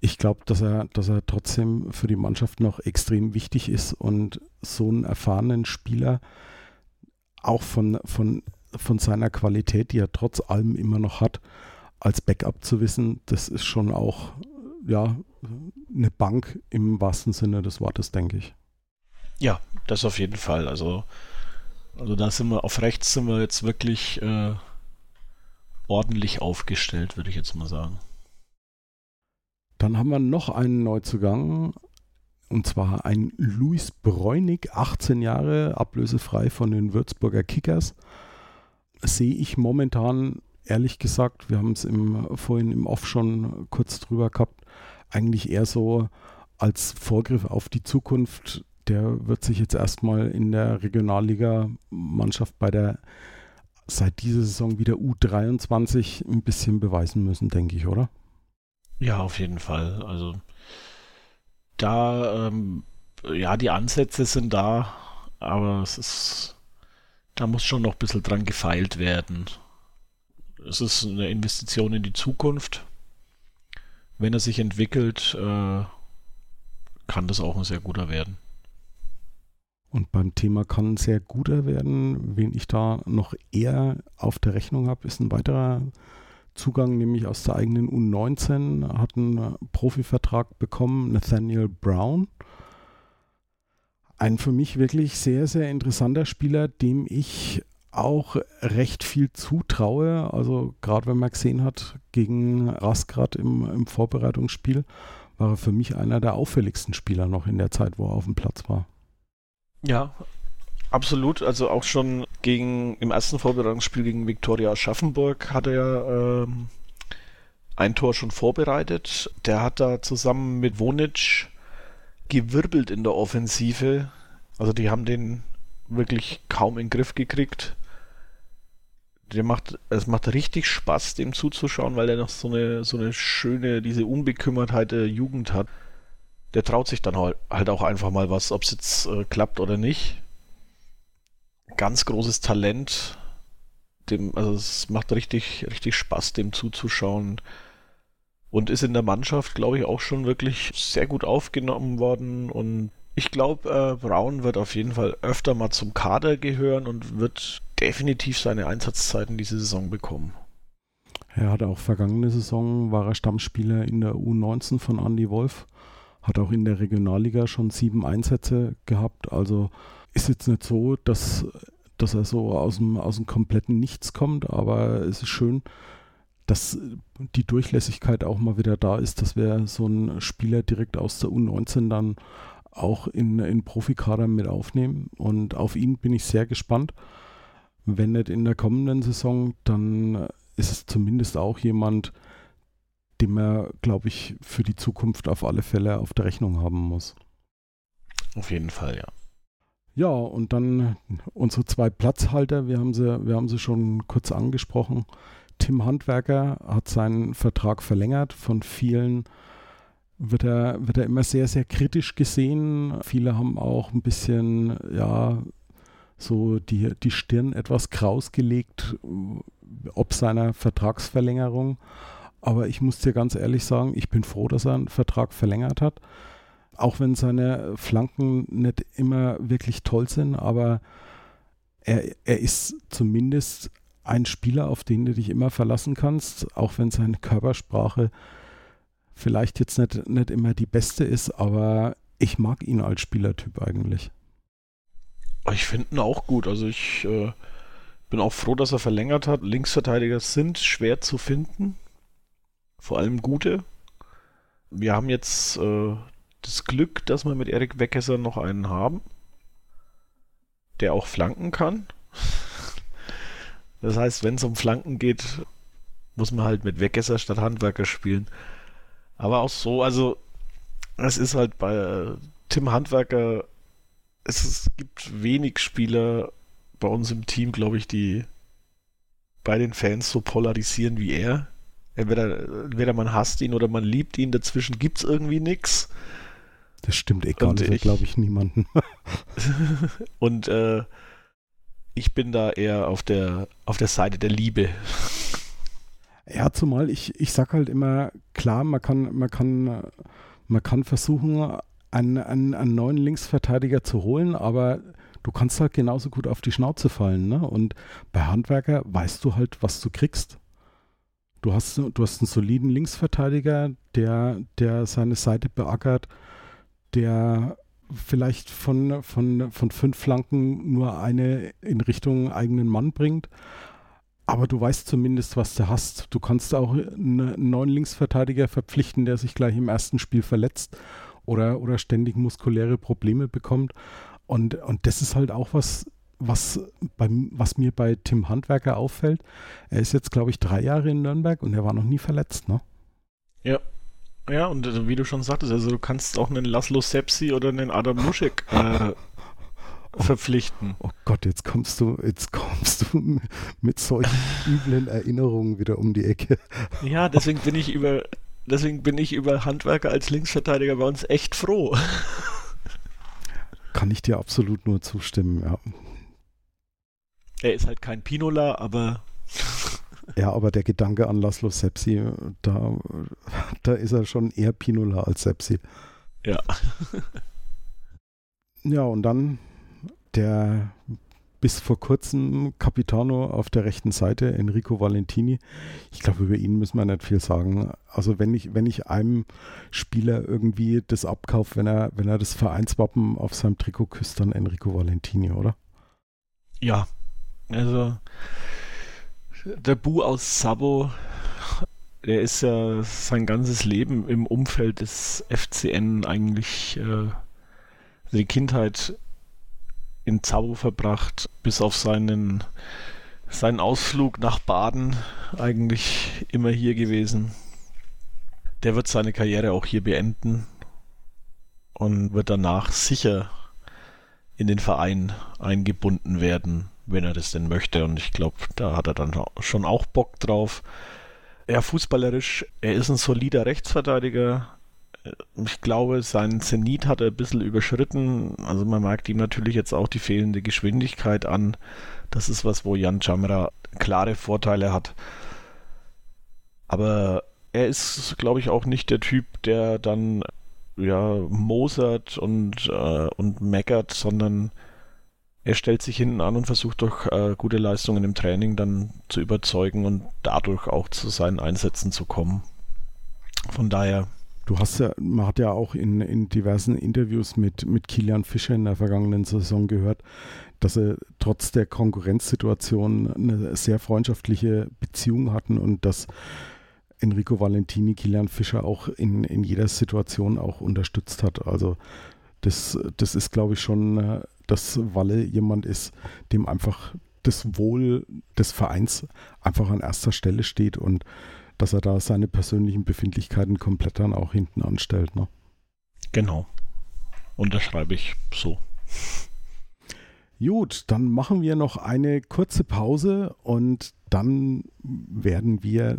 Ich glaube, dass er, dass er trotzdem für die Mannschaft noch extrem wichtig ist und so einen erfahrenen Spieler auch von, von, von seiner Qualität, die er trotz allem immer noch hat, als Backup zu wissen, das ist schon auch ja, eine Bank im wahrsten Sinne des Wortes, denke ich. Ja, das auf jeden Fall. Also, also da sind wir auf rechts sind wir jetzt wirklich äh, ordentlich aufgestellt, würde ich jetzt mal sagen. Dann haben wir noch einen Neuzugang, und zwar ein Luis Bräunig, 18 Jahre, ablösefrei von den Würzburger Kickers. Sehe ich momentan, ehrlich gesagt, wir haben es im, vorhin im Off schon kurz drüber gehabt, eigentlich eher so als Vorgriff auf die Zukunft. Der wird sich jetzt erstmal in der Regionalliga-Mannschaft bei der seit dieser Saison wieder U23 ein bisschen beweisen müssen, denke ich, oder? Ja, auf jeden Fall. Also da, ähm, ja, die Ansätze sind da, aber es ist, da muss schon noch ein bisschen dran gefeilt werden. Es ist eine Investition in die Zukunft. Wenn er sich entwickelt, äh, kann das auch ein sehr guter werden. Und beim Thema kann sehr guter werden, wen ich da noch eher auf der Rechnung habe, ist ein weiterer Zugang, nämlich aus der eigenen U19, hat einen Profivertrag bekommen, Nathaniel Brown. Ein für mich wirklich sehr, sehr interessanter Spieler, dem ich auch recht viel zutraue. Also gerade wenn man gesehen hat, gegen Rasgrad im, im Vorbereitungsspiel, war er für mich einer der auffälligsten Spieler noch in der Zeit, wo er auf dem Platz war. Ja, absolut. Also auch schon gegen im ersten Vorbereitungsspiel gegen Viktoria Schaffenburg hat er ähm, ein Tor schon vorbereitet. Der hat da zusammen mit Wonic gewirbelt in der Offensive. Also die haben den wirklich kaum in den Griff gekriegt. Der macht, es macht richtig Spaß, dem zuzuschauen, weil er noch so eine, so eine schöne, diese Unbekümmertheit der Jugend hat der traut sich dann halt auch einfach mal was, ob es jetzt äh, klappt oder nicht. Ganz großes Talent. Dem, also es macht richtig, richtig Spaß, dem zuzuschauen. Und ist in der Mannschaft, glaube ich, auch schon wirklich sehr gut aufgenommen worden. Und ich glaube, äh, Brown wird auf jeden Fall öfter mal zum Kader gehören und wird definitiv seine Einsatzzeiten diese Saison bekommen. Er hat auch vergangene Saison, war er Stammspieler in der U19 von Andy Wolf hat auch in der Regionalliga schon sieben Einsätze gehabt. Also ist jetzt nicht so, dass, dass er so aus dem, aus dem kompletten Nichts kommt, aber es ist schön, dass die Durchlässigkeit auch mal wieder da ist, dass wir so einen Spieler direkt aus der U19 dann auch in, in Profikader mit aufnehmen. Und auf ihn bin ich sehr gespannt. Wenn nicht in der kommenden Saison, dann ist es zumindest auch jemand, den man, glaube ich, für die Zukunft auf alle Fälle auf der Rechnung haben muss. Auf jeden Fall, ja. Ja, und dann unsere zwei Platzhalter, wir haben sie, wir haben sie schon kurz angesprochen. Tim Handwerker hat seinen Vertrag verlängert. Von vielen wird er, wird er immer sehr, sehr kritisch gesehen. Viele haben auch ein bisschen, ja, so die, die Stirn etwas kraus gelegt, ob seiner Vertragsverlängerung. Aber ich muss dir ganz ehrlich sagen, ich bin froh, dass er einen Vertrag verlängert hat. Auch wenn seine Flanken nicht immer wirklich toll sind, aber er, er ist zumindest ein Spieler, auf den du dich immer verlassen kannst, auch wenn seine Körpersprache vielleicht jetzt nicht, nicht immer die beste ist, aber ich mag ihn als Spielertyp eigentlich. Ich finde ihn auch gut. Also ich äh, bin auch froh, dass er verlängert hat. Linksverteidiger sind schwer zu finden vor allem gute. Wir haben jetzt äh, das Glück, dass wir mit Erik Weckesser noch einen haben, der auch flanken kann. Das heißt, wenn es um Flanken geht, muss man halt mit Weckesser statt Handwerker spielen. Aber auch so, also es ist halt bei äh, Tim Handwerker, es, es gibt wenig Spieler bei uns im Team, glaube ich, die bei den Fans so polarisieren wie er. Entweder, entweder man hasst ihn oder man liebt ihn, dazwischen gibt es irgendwie nichts. Das stimmt, egal, glaube ich, niemanden. und äh, ich bin da eher auf der, auf der Seite der Liebe. Ja, zumal ich, ich sag halt immer, klar, man kann, man kann, man kann versuchen, einen, einen, einen neuen Linksverteidiger zu holen, aber du kannst halt genauso gut auf die Schnauze fallen. Ne? Und bei Handwerker weißt du halt, was du kriegst. Du hast, du hast einen soliden Linksverteidiger, der, der seine Seite beackert, der vielleicht von, von, von fünf Flanken nur eine in Richtung eigenen Mann bringt. Aber du weißt zumindest, was du hast. Du kannst auch einen neuen Linksverteidiger verpflichten, der sich gleich im ersten Spiel verletzt oder, oder ständig muskuläre Probleme bekommt. Und, und das ist halt auch was, was, beim, was mir bei Tim Handwerker auffällt. Er ist jetzt, glaube ich, drei Jahre in Nürnberg und er war noch nie verletzt, ne? Ja, ja, und äh, wie du schon sagtest, also du kannst auch einen Laszlo Sepsi oder einen Adam Luschek äh, verpflichten. Oh Gott, jetzt kommst du, jetzt kommst du mit solchen üblen Erinnerungen wieder um die Ecke. Ja, deswegen bin ich über, deswegen bin ich über Handwerker als Linksverteidiger bei uns echt froh. Kann ich dir absolut nur zustimmen, ja. Er ist halt kein Pinola, aber ja, aber der Gedanke an Laszlo Sepsi, da, da ist er schon eher Pinola als Sepsi. Ja. ja, und dann der bis vor kurzem Capitano auf der rechten Seite, Enrico Valentini. Ich glaube, über ihn müssen wir nicht viel sagen. Also wenn ich, wenn ich einem Spieler irgendwie das abkaufe, wenn er, wenn er das Vereinswappen auf seinem Trikot küsst, dann Enrico Valentini, oder? Ja, also der Bu aus Sabo, der ist ja sein ganzes Leben im Umfeld des FCN eigentlich äh, die Kindheit in Sabo verbracht, bis auf seinen, seinen Ausflug nach Baden eigentlich immer hier gewesen. Der wird seine Karriere auch hier beenden und wird danach sicher in den Verein eingebunden werden wenn er das denn möchte. Und ich glaube, da hat er dann schon auch Bock drauf. Ja, fußballerisch, er ist ein solider Rechtsverteidiger. Ich glaube, seinen Zenit hat er ein bisschen überschritten. Also man merkt ihm natürlich jetzt auch die fehlende Geschwindigkeit an. Das ist was, wo Jan Jamra klare Vorteile hat. Aber er ist, glaube ich, auch nicht der Typ, der dann ja mosert und, äh, und meckert, sondern er stellt sich hinten an und versucht durch äh, gute Leistungen im Training dann zu überzeugen und dadurch auch zu seinen Einsätzen zu kommen. Von daher. Du hast ja, man hat ja auch in, in diversen Interviews mit, mit Kilian Fischer in der vergangenen Saison gehört, dass er trotz der Konkurrenzsituation eine sehr freundschaftliche Beziehung hatten und dass Enrico Valentini Kilian Fischer auch in, in jeder Situation auch unterstützt hat. Also das, das ist, glaube ich, schon äh, dass Walle jemand ist, dem einfach das Wohl des Vereins einfach an erster Stelle steht und dass er da seine persönlichen Befindlichkeiten komplett dann auch hinten anstellt. Ne? Genau. Unterschreibe ich so. Gut, dann machen wir noch eine kurze Pause und dann werden wir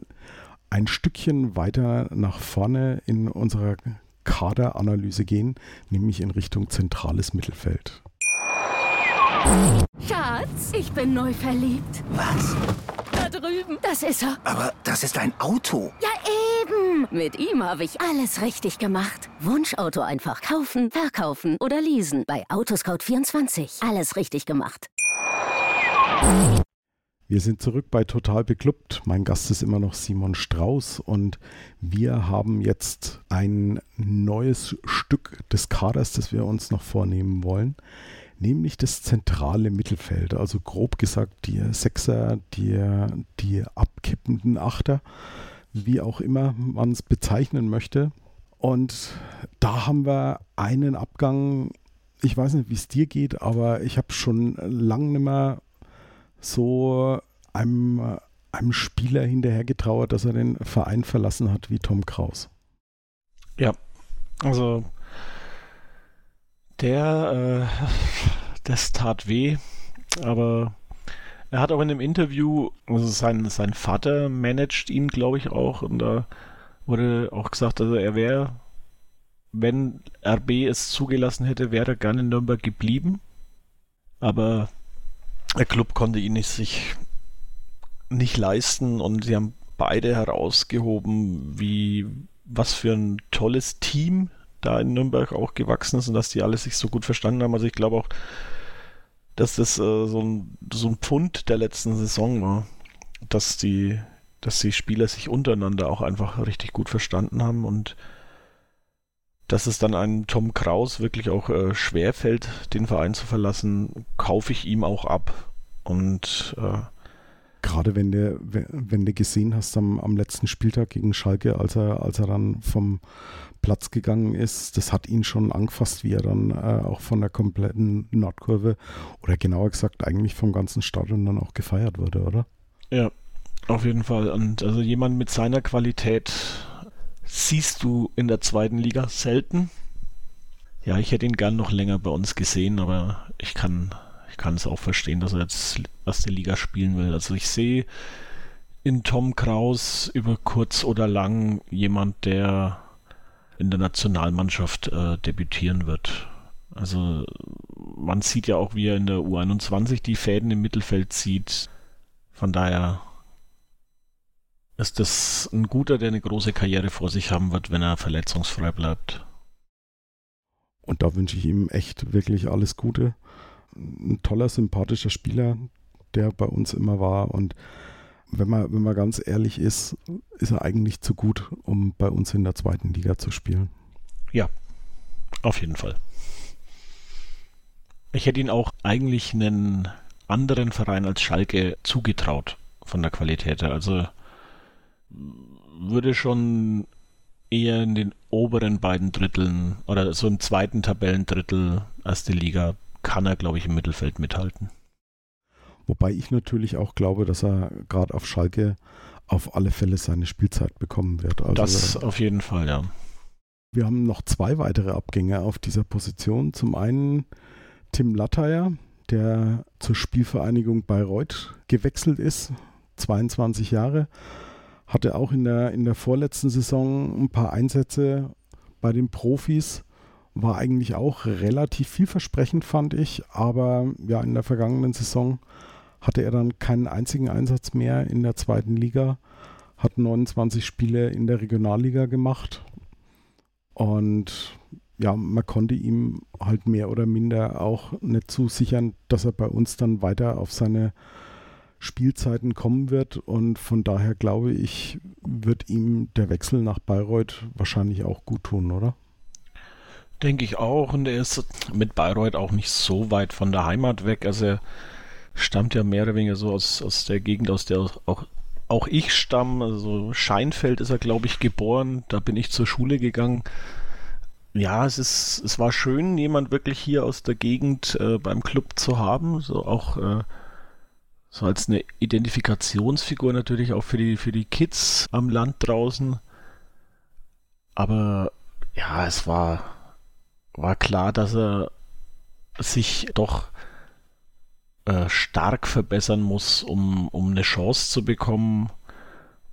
ein Stückchen weiter nach vorne in unserer Kaderanalyse gehen, nämlich in Richtung zentrales Mittelfeld. Schatz, ich bin neu verliebt. Was? Da drüben. Das ist er. Aber das ist ein Auto. Ja, eben. Mit ihm habe ich alles richtig gemacht. Wunschauto einfach kaufen, verkaufen oder leasen. Bei Autoscout24. Alles richtig gemacht. Wir sind zurück bei Total Beklubbt. Mein Gast ist immer noch Simon Strauß und wir haben jetzt ein neues Stück des Kaders, das wir uns noch vornehmen wollen nämlich das zentrale Mittelfeld. Also grob gesagt die Sechser, die, die abkippenden Achter, wie auch immer man es bezeichnen möchte. Und da haben wir einen Abgang, ich weiß nicht, wie es dir geht, aber ich habe schon lange nicht mehr so einem, einem Spieler hinterhergetrauert, dass er den Verein verlassen hat wie Tom Kraus. Ja, also der, äh, das tat weh, aber er hat auch in einem Interview, also sein, sein Vater managt ihn, glaube ich, auch, und da wurde auch gesagt, also er wäre, wenn RB es zugelassen hätte, wäre er gerne in Nürnberg geblieben, aber der Club konnte ihn nicht sich nicht leisten und sie haben beide herausgehoben, wie was für ein tolles Team da in Nürnberg auch gewachsen ist und dass die alle sich so gut verstanden haben. Also ich glaube auch, dass das äh, so, ein, so ein Pfund der letzten Saison war, dass die, dass die Spieler sich untereinander auch einfach richtig gut verstanden haben und dass es dann einem Tom Kraus wirklich auch äh, schwer fällt, den Verein zu verlassen, kaufe ich ihm auch ab. Und äh, gerade wenn du, wenn du gesehen hast am, am letzten Spieltag gegen Schalke, als er, als er dann vom Platz gegangen ist, das hat ihn schon angefasst, wie er dann äh, auch von der kompletten Nordkurve oder genauer gesagt eigentlich vom ganzen Stadion dann auch gefeiert wurde, oder? Ja, auf jeden Fall. Und also jemand mit seiner Qualität siehst du in der zweiten Liga selten. Ja, ich hätte ihn gern noch länger bei uns gesehen, aber ich kann, ich kann es auch verstehen, dass er jetzt erste Liga spielen will. Also ich sehe in Tom Kraus über kurz oder lang jemand, der in der Nationalmannschaft äh, debütieren wird. Also man sieht ja auch, wie er in der U21 die Fäden im Mittelfeld zieht. Von daher ist das ein guter, der eine große Karriere vor sich haben wird, wenn er verletzungsfrei bleibt. Und da wünsche ich ihm echt wirklich alles Gute. Ein toller, sympathischer Spieler, der bei uns immer war. Und wenn man, wenn man ganz ehrlich ist, ist er eigentlich zu gut, um bei uns in der zweiten Liga zu spielen. Ja, auf jeden Fall. Ich hätte ihn auch eigentlich einen anderen Verein als Schalke zugetraut von der Qualität her. Also würde schon eher in den oberen beiden Dritteln oder so im zweiten Tabellendrittel erste Liga kann er, glaube ich, im Mittelfeld mithalten. Wobei ich natürlich auch glaube, dass er gerade auf Schalke auf alle Fälle seine Spielzeit bekommen wird. Also das auf jeden Fall, ja. Wir haben noch zwei weitere Abgänge auf dieser Position. Zum einen Tim Lattayer, der zur Spielvereinigung Bayreuth gewechselt ist, 22 Jahre hatte auch in der, in der vorletzten Saison ein paar Einsätze bei den Profis. War eigentlich auch relativ vielversprechend, fand ich. Aber ja, in der vergangenen Saison hatte er dann keinen einzigen Einsatz mehr in der zweiten Liga. Hat 29 Spiele in der Regionalliga gemacht. Und ja, man konnte ihm halt mehr oder minder auch nicht zusichern, dass er bei uns dann weiter auf seine Spielzeiten kommen wird. Und von daher glaube ich, wird ihm der Wechsel nach Bayreuth wahrscheinlich auch gut tun, oder? Denke ich auch. Und er ist mit Bayreuth auch nicht so weit von der Heimat weg. Also er stammt ja mehr oder weniger so aus, aus der Gegend, aus der auch, auch ich stamme. Also Scheinfeld ist er, glaube ich, geboren. Da bin ich zur Schule gegangen. Ja, es ist, es war schön, jemand wirklich hier aus der Gegend äh, beim Club zu haben. So auch äh, so als eine Identifikationsfigur natürlich auch für die, für die Kids am Land draußen. Aber ja, es war, war klar, dass er sich doch äh, stark verbessern muss, um, um eine Chance zu bekommen.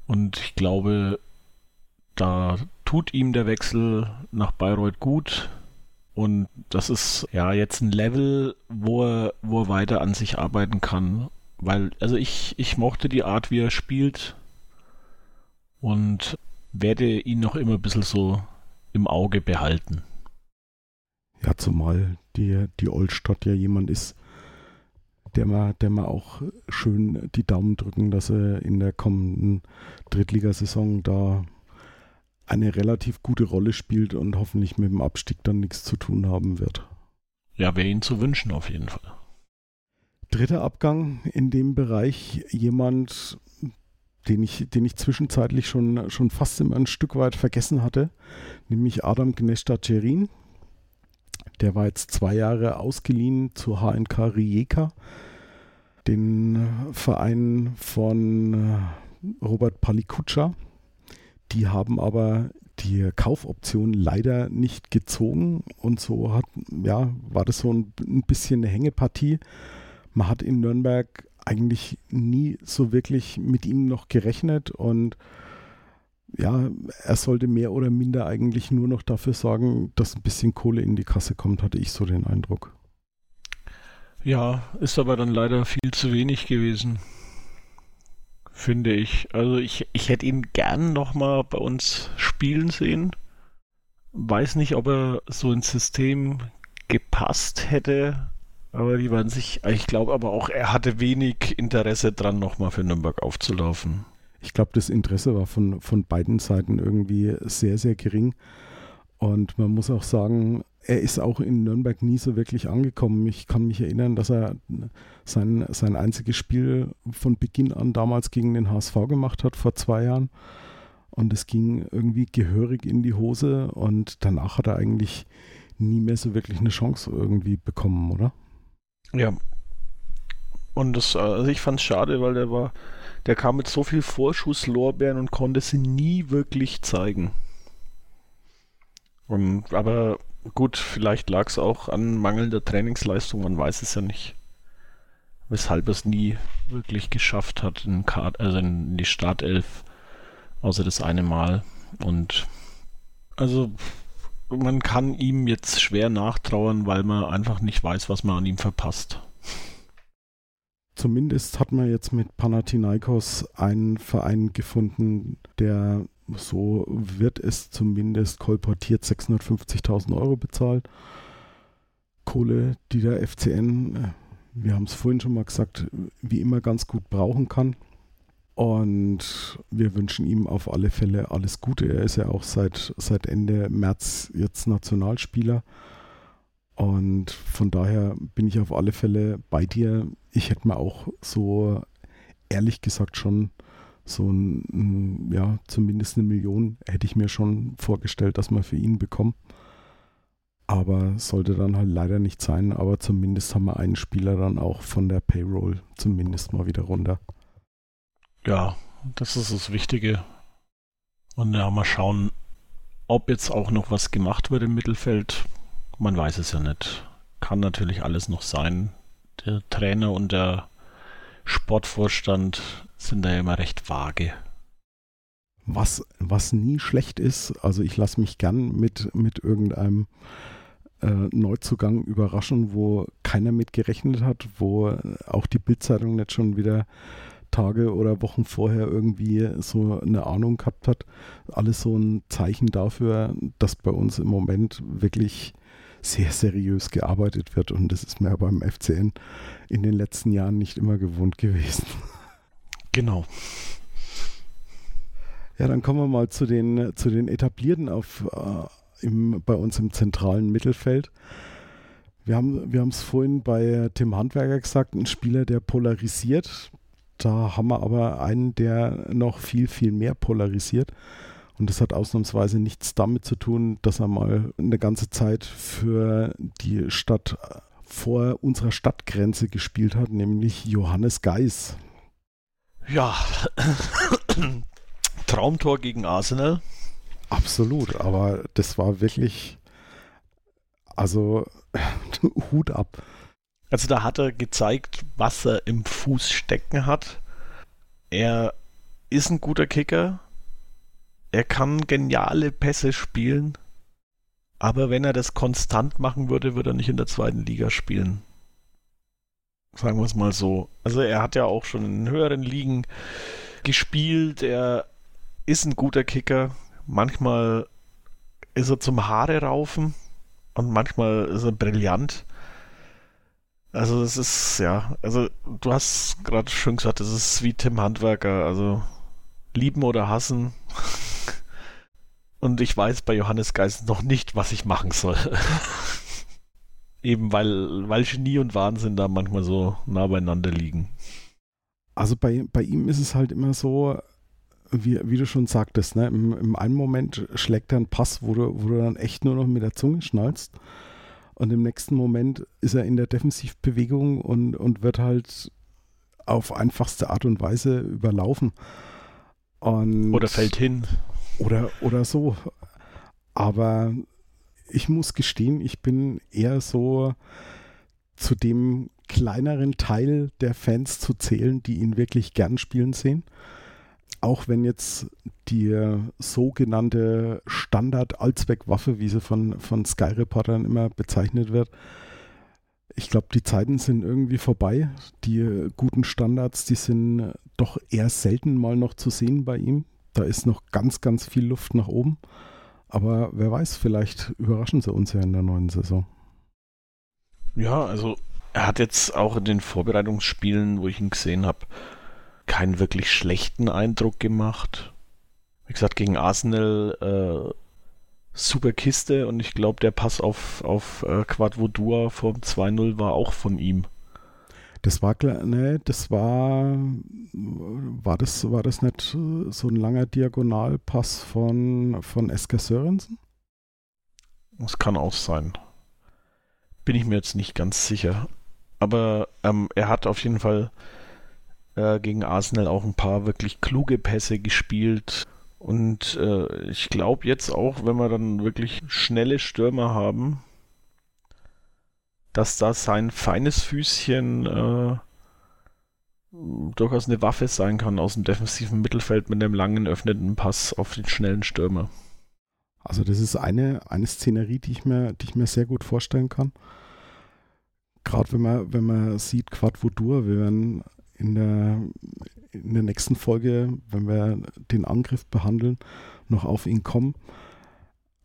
Und ich glaube, da tut ihm der Wechsel nach Bayreuth gut. Und das ist ja jetzt ein Level, wo er, wo er weiter an sich arbeiten kann weil, also ich, ich mochte die Art, wie er spielt und werde ihn noch immer ein bisschen so im Auge behalten. Ja, zumal die, die Oldstadt ja jemand ist, der man, der man auch schön die Daumen drücken, dass er in der kommenden Drittligasaison da eine relativ gute Rolle spielt und hoffentlich mit dem Abstieg dann nichts zu tun haben wird. Ja, wäre ihn zu wünschen auf jeden Fall. Dritter Abgang in dem Bereich, jemand, den ich, den ich zwischenzeitlich schon, schon fast ein Stück weit vergessen hatte, nämlich Adam Gnesta-Cerin. Der war jetzt zwei Jahre ausgeliehen zu HNK Rijeka, den Verein von äh, Robert Palikutscha. Die haben aber die Kaufoption leider nicht gezogen. Und so hat, ja, war das so ein, ein bisschen eine Hängepartie. Man hat in Nürnberg eigentlich nie so wirklich mit ihm noch gerechnet. Und ja, er sollte mehr oder minder eigentlich nur noch dafür sorgen, dass ein bisschen Kohle in die Kasse kommt, hatte ich so den Eindruck. Ja, ist aber dann leider viel zu wenig gewesen. Finde ich. Also ich, ich hätte ihn gern nochmal bei uns spielen sehen. Weiß nicht, ob er so ins System gepasst hätte. Aber die waren sich, ich glaube aber auch, er hatte wenig Interesse dran, nochmal für Nürnberg aufzulaufen. Ich glaube, das Interesse war von, von beiden Seiten irgendwie sehr, sehr gering. Und man muss auch sagen, er ist auch in Nürnberg nie so wirklich angekommen. Ich kann mich erinnern, dass er sein, sein einziges Spiel von Beginn an damals gegen den HSV gemacht hat, vor zwei Jahren. Und es ging irgendwie gehörig in die Hose und danach hat er eigentlich nie mehr so wirklich eine Chance irgendwie bekommen, oder? Ja. Und das, also ich fand es schade, weil der war, der kam mit so viel Vorschusslorbeeren und konnte sie nie wirklich zeigen. Und, aber gut, vielleicht lag es auch an mangelnder Trainingsleistung, man weiß es ja nicht. Weshalb es nie wirklich geschafft hat, in, Kart, also in die Startelf, außer das eine Mal. Und also man kann ihm jetzt schwer nachtrauern, weil man einfach nicht weiß, was man an ihm verpasst. Zumindest hat man jetzt mit Panathinaikos einen Verein gefunden, der so wird es zumindest kolportiert 650.000 Euro bezahlt. Kohle, die der FCN, äh, wir haben es vorhin schon mal gesagt, wie immer ganz gut brauchen kann. Und wir wünschen ihm auf alle Fälle alles Gute. Er ist ja auch seit, seit Ende März jetzt Nationalspieler. Und von daher bin ich auf alle Fälle bei dir. Ich hätte mir auch so ehrlich gesagt schon so ein, ja, zumindest eine Million hätte ich mir schon vorgestellt, dass wir für ihn bekommen. Aber sollte dann halt leider nicht sein. Aber zumindest haben wir einen Spieler dann auch von der Payroll zumindest mal wieder runter. Ja, das ist das Wichtige. Und ja, mal schauen, ob jetzt auch noch was gemacht wird im Mittelfeld. Man weiß es ja nicht. Kann natürlich alles noch sein. Der Trainer und der Sportvorstand sind da ja immer recht vage. Was, was nie schlecht ist, also ich lasse mich gern mit, mit irgendeinem äh, Neuzugang überraschen, wo keiner mit gerechnet hat, wo auch die Bildzeitung nicht schon wieder Tage oder Wochen vorher irgendwie so eine Ahnung gehabt hat. Alles so ein Zeichen dafür, dass bei uns im Moment wirklich sehr seriös gearbeitet wird. Und das ist mir beim FCN in den letzten Jahren nicht immer gewohnt gewesen. Genau. Ja, dann kommen wir mal zu den, zu den Etablierten auf, äh, im, bei uns im zentralen Mittelfeld. Wir haben wir es vorhin bei Tim Handwerker gesagt, ein Spieler, der polarisiert. Da haben wir aber einen, der noch viel, viel mehr polarisiert. Und das hat ausnahmsweise nichts damit zu tun, dass er mal eine ganze Zeit für die Stadt vor unserer Stadtgrenze gespielt hat, nämlich Johannes Geis. Ja, Traumtor gegen Arsenal. Absolut, aber das war wirklich, also Hut ab. Also da hat er gezeigt, was er im Fuß stecken hat. Er ist ein guter Kicker. Er kann geniale Pässe spielen. Aber wenn er das konstant machen würde, würde er nicht in der zweiten Liga spielen. Sagen wir es mal so. Also er hat ja auch schon in höheren Ligen gespielt. Er ist ein guter Kicker. Manchmal ist er zum Haare raufen und manchmal ist er brillant. Also das ist, ja, also du hast gerade schön gesagt, das ist wie Tim Handwerker, also lieben oder hassen. Und ich weiß bei Johannes Geist noch nicht, was ich machen soll. Eben weil, weil Genie und Wahnsinn da manchmal so nah beieinander liegen. Also bei, bei ihm ist es halt immer so, wie, wie du schon sagtest, ne? Im, Im, einen Moment schlägt er einen Pass, wo du, wo du dann echt nur noch mit der Zunge schnallst. Und im nächsten Moment ist er in der Defensivbewegung und, und wird halt auf einfachste Art und Weise überlaufen. Und oder fällt hin. Oder, oder so. Aber ich muss gestehen, ich bin eher so zu dem kleineren Teil der Fans zu zählen, die ihn wirklich gern spielen sehen. Auch wenn jetzt die sogenannte Standard-Allzweckwaffe, wie sie von, von Sky-Reportern immer bezeichnet wird, Ich glaube, die Zeiten sind irgendwie vorbei. Die guten Standards, die sind doch eher selten mal noch zu sehen bei ihm. Da ist noch ganz, ganz viel Luft nach oben. Aber wer weiß, vielleicht überraschen sie uns ja in der neuen Saison. Ja, also er hat jetzt auch in den Vorbereitungsspielen, wo ich ihn gesehen habe, keinen wirklich schlechten Eindruck gemacht. Wie gesagt, gegen Arsenal äh, super Kiste und ich glaube, der Pass auf, auf äh, Quadvodua vom 2-0 war auch von ihm. Das war, ne, das war, war das, war das nicht so ein langer Diagonalpass von, von Esker Sörensen? Das kann auch sein. Bin ich mir jetzt nicht ganz sicher. Aber ähm, er hat auf jeden Fall äh, gegen Arsenal auch ein paar wirklich kluge Pässe gespielt. Und äh, ich glaube jetzt auch, wenn wir dann wirklich schnelle Stürmer haben, dass da sein feines Füßchen äh, durchaus eine Waffe sein kann aus dem defensiven Mittelfeld mit einem langen öffnenden Pass auf den schnellen Stürmer. Also das ist eine, eine Szenerie, die ich mir, die ich mir sehr gut vorstellen kann. Gerade wenn man, wenn man sieht, Quad Vodur, wir werden in der, in der nächsten Folge, wenn wir den Angriff behandeln, noch auf ihn kommen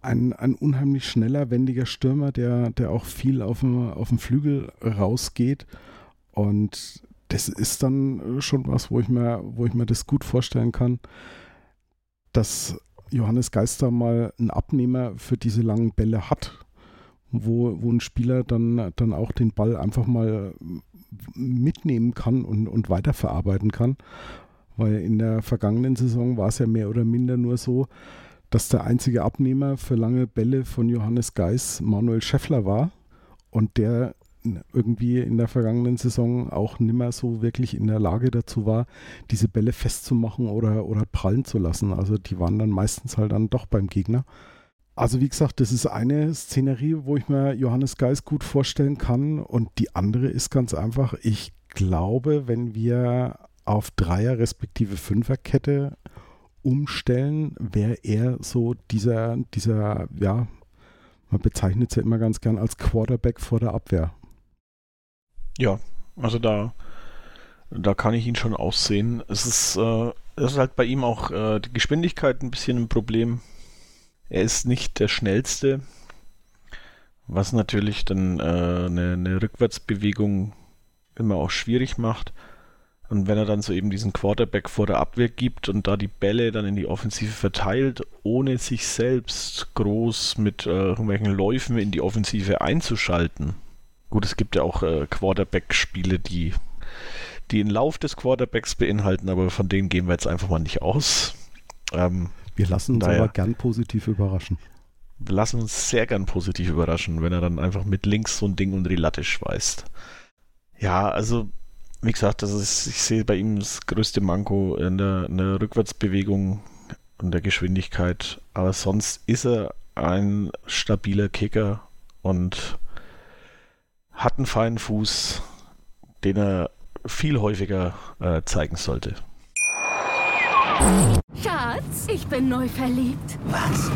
ein, ein unheimlich schneller, wendiger Stürmer, der, der auch viel auf dem, auf dem Flügel rausgeht. Und das ist dann schon was, wo ich mir, wo ich mir das gut vorstellen kann, dass Johannes Geister mal einen Abnehmer für diese langen Bälle hat, wo, wo ein Spieler dann, dann auch den Ball einfach mal mitnehmen kann und, und weiterverarbeiten kann. Weil in der vergangenen Saison war es ja mehr oder minder nur so, dass der einzige Abnehmer für lange Bälle von Johannes Geis Manuel Scheffler war und der irgendwie in der vergangenen Saison auch nimmer so wirklich in der Lage dazu war, diese Bälle festzumachen oder, oder prallen zu lassen. Also die waren dann meistens halt dann doch beim Gegner. Also wie gesagt, das ist eine Szenerie, wo ich mir Johannes Geis gut vorstellen kann. Und die andere ist ganz einfach, ich glaube, wenn wir auf Dreier respektive Fünferkette umstellen, wäre er so dieser, dieser, ja, man bezeichnet es ja immer ganz gern als Quarterback vor der Abwehr. Ja, also da, da kann ich ihn schon aussehen. Es ist, äh, es ist halt bei ihm auch äh, die Geschwindigkeit ein bisschen ein Problem. Er ist nicht der schnellste, was natürlich dann äh, eine, eine Rückwärtsbewegung immer auch schwierig macht. Und wenn er dann so eben diesen Quarterback vor der Abwehr gibt und da die Bälle dann in die Offensive verteilt, ohne sich selbst groß mit äh, irgendwelchen Läufen in die Offensive einzuschalten. Gut, es gibt ja auch äh, Quarterback-Spiele, die, die den Lauf des Quarterbacks beinhalten, aber von denen gehen wir jetzt einfach mal nicht aus. Ähm, wir lassen uns daher, aber gern positiv überraschen. Wir lassen uns sehr gern positiv überraschen, wenn er dann einfach mit links so ein Ding unter die Latte schweißt. Ja, also wie gesagt, das ist, ich sehe bei ihm das größte Manko in der, in der Rückwärtsbewegung und der Geschwindigkeit. Aber sonst ist er ein stabiler Kicker und hat einen feinen Fuß, den er viel häufiger äh, zeigen sollte. Schatz, ich bin neu verliebt. Was?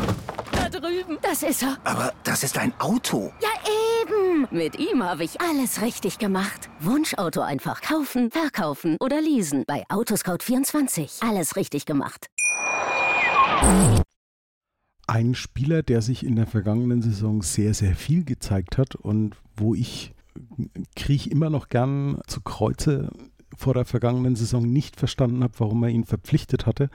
Da drüben. Das ist er. Aber das ist ein Auto. Ja, eben. Mit ihm habe ich alles richtig gemacht. Wunschauto einfach kaufen, verkaufen oder leasen. Bei Autoscout24. Alles richtig gemacht. Ein Spieler, der sich in der vergangenen Saison sehr, sehr viel gezeigt hat und wo ich kriege immer noch gern zu Kreuze vor der vergangenen Saison nicht verstanden habe, warum er ihn verpflichtet hatte.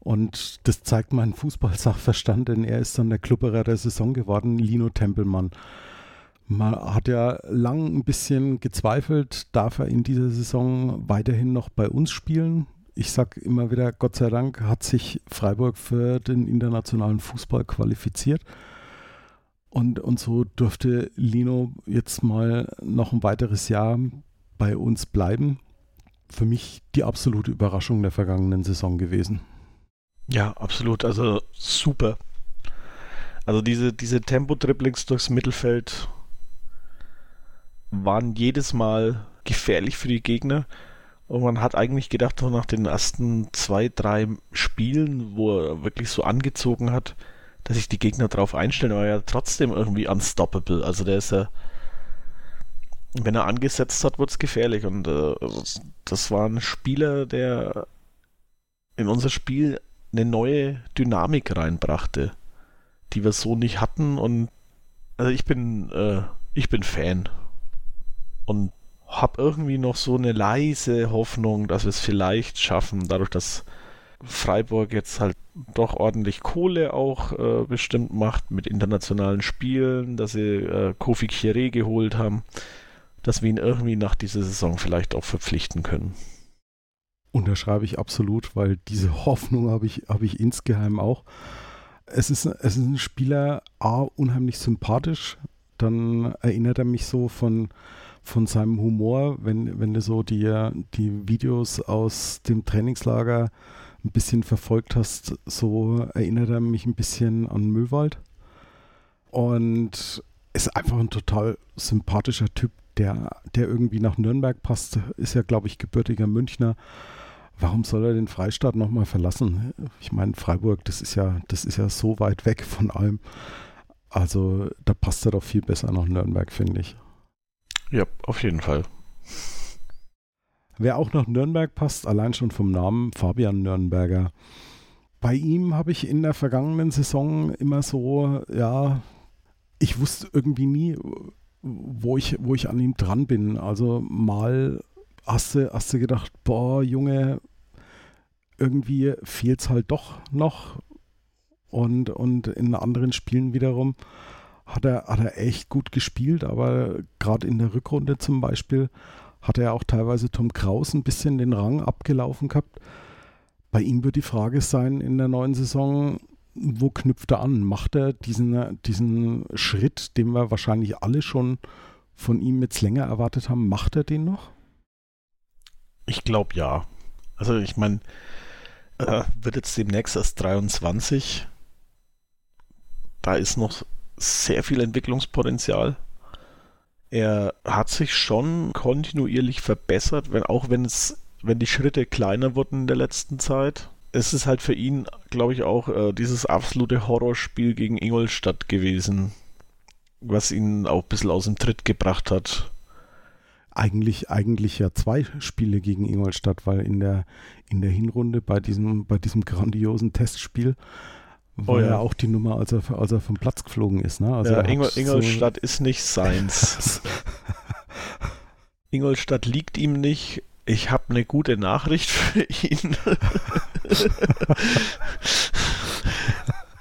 Und das zeigt meinen Fußballsachverstand, denn er ist dann der Klubberer der Saison geworden, Lino Tempelmann. Man hat ja lang ein bisschen gezweifelt, darf er in dieser Saison weiterhin noch bei uns spielen? Ich sage immer wieder, Gott sei Dank hat sich Freiburg für den internationalen Fußball qualifiziert. Und, und so dürfte Lino jetzt mal noch ein weiteres Jahr bei uns bleiben. Für mich die absolute Überraschung der vergangenen Saison gewesen. Ja, absolut. Also super. Also diese, diese Tempo-Dribblings durchs Mittelfeld waren jedes Mal gefährlich für die Gegner. Und man hat eigentlich gedacht, so nach den ersten zwei, drei Spielen, wo er wirklich so angezogen hat, dass sich die Gegner darauf einstellen, aber ja trotzdem irgendwie unstoppable. Also der ist ja wenn er angesetzt hat, wird es gefährlich. Und äh, das war ein Spieler, der in unser Spiel eine neue Dynamik reinbrachte, die wir so nicht hatten. Und also ich bin, äh, ich bin Fan. Und habe irgendwie noch so eine leise Hoffnung, dass wir es vielleicht schaffen, dadurch, dass Freiburg jetzt halt doch ordentlich Kohle auch äh, bestimmt macht mit internationalen Spielen, dass sie äh, Kofi Chiré geholt haben, dass wir ihn irgendwie nach dieser Saison vielleicht auch verpflichten können. Unterschreibe ich absolut, weil diese Hoffnung habe ich, habe ich insgeheim auch. Es ist, es ist ein Spieler, A, unheimlich sympathisch. Dann erinnert er mich so von, von seinem Humor, wenn, wenn du so die, die Videos aus dem Trainingslager ein bisschen verfolgt hast, so erinnert er mich ein bisschen an Möwald. Und ist einfach ein total sympathischer Typ, der, der irgendwie nach Nürnberg passt. Ist ja, glaube ich, gebürtiger Münchner. Warum soll er den Freistaat nochmal verlassen? Ich meine, Freiburg, das ist ja, das ist ja so weit weg von allem. Also da passt er doch viel besser nach Nürnberg, finde ich. Ja, auf jeden Fall. Wer auch nach Nürnberg passt, allein schon vom Namen, Fabian Nürnberger. Bei ihm habe ich in der vergangenen Saison immer so, ja, ich wusste irgendwie nie, wo ich, wo ich an ihm dran bin. Also mal hast du, hast du gedacht, boah, Junge, irgendwie fehlt es halt doch noch. Und, und in anderen Spielen wiederum hat er, hat er echt gut gespielt, aber gerade in der Rückrunde zum Beispiel hat er auch teilweise Tom Kraus ein bisschen den Rang abgelaufen gehabt. Bei ihm wird die Frage sein in der neuen Saison, wo knüpft er an? Macht er diesen, diesen Schritt, den wir wahrscheinlich alle schon von ihm jetzt länger erwartet haben, macht er den noch? Ich glaube ja. Also ich meine, äh, wird jetzt demnächst erst 23. Da ist noch sehr viel Entwicklungspotenzial. Er hat sich schon kontinuierlich verbessert, wenn, auch wenn es, wenn die Schritte kleiner wurden in der letzten Zeit. Es ist halt für ihn, glaube ich, auch äh, dieses absolute Horrorspiel gegen Ingolstadt gewesen, was ihn auch ein bisschen aus dem Tritt gebracht hat. Eigentlich, eigentlich ja zwei Spiele gegen Ingolstadt, weil in der, in der Hinrunde bei diesem, bei diesem grandiosen Testspiel war oh, ja. ja. auch die Nummer, als er, als er vom Platz geflogen ist. Ne? Also ja, Ingol Ingolstadt so ist nicht seins. Ingolstadt liegt ihm nicht. Ich habe eine gute Nachricht für ihn.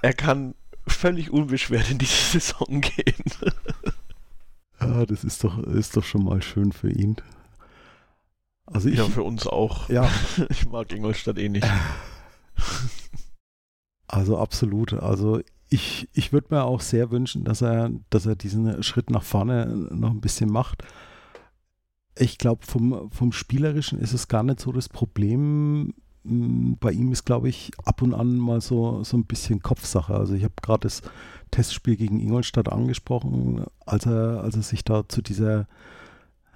er kann völlig unbeschwert in diese Saison gehen. ja, das ist doch, ist doch schon mal schön für ihn. Also ich, ja, für uns auch. Ja. Ich mag Ingolstadt eh nicht. Also absolut. Also ich, ich würde mir auch sehr wünschen, dass er, dass er diesen Schritt nach vorne noch ein bisschen macht. Ich glaube, vom, vom Spielerischen ist es gar nicht so das Problem. Hm, bei ihm ist, glaube ich, ab und an mal so, so ein bisschen Kopfsache. Also ich habe gerade das Testspiel gegen Ingolstadt angesprochen, als er, als er sich da zu dieser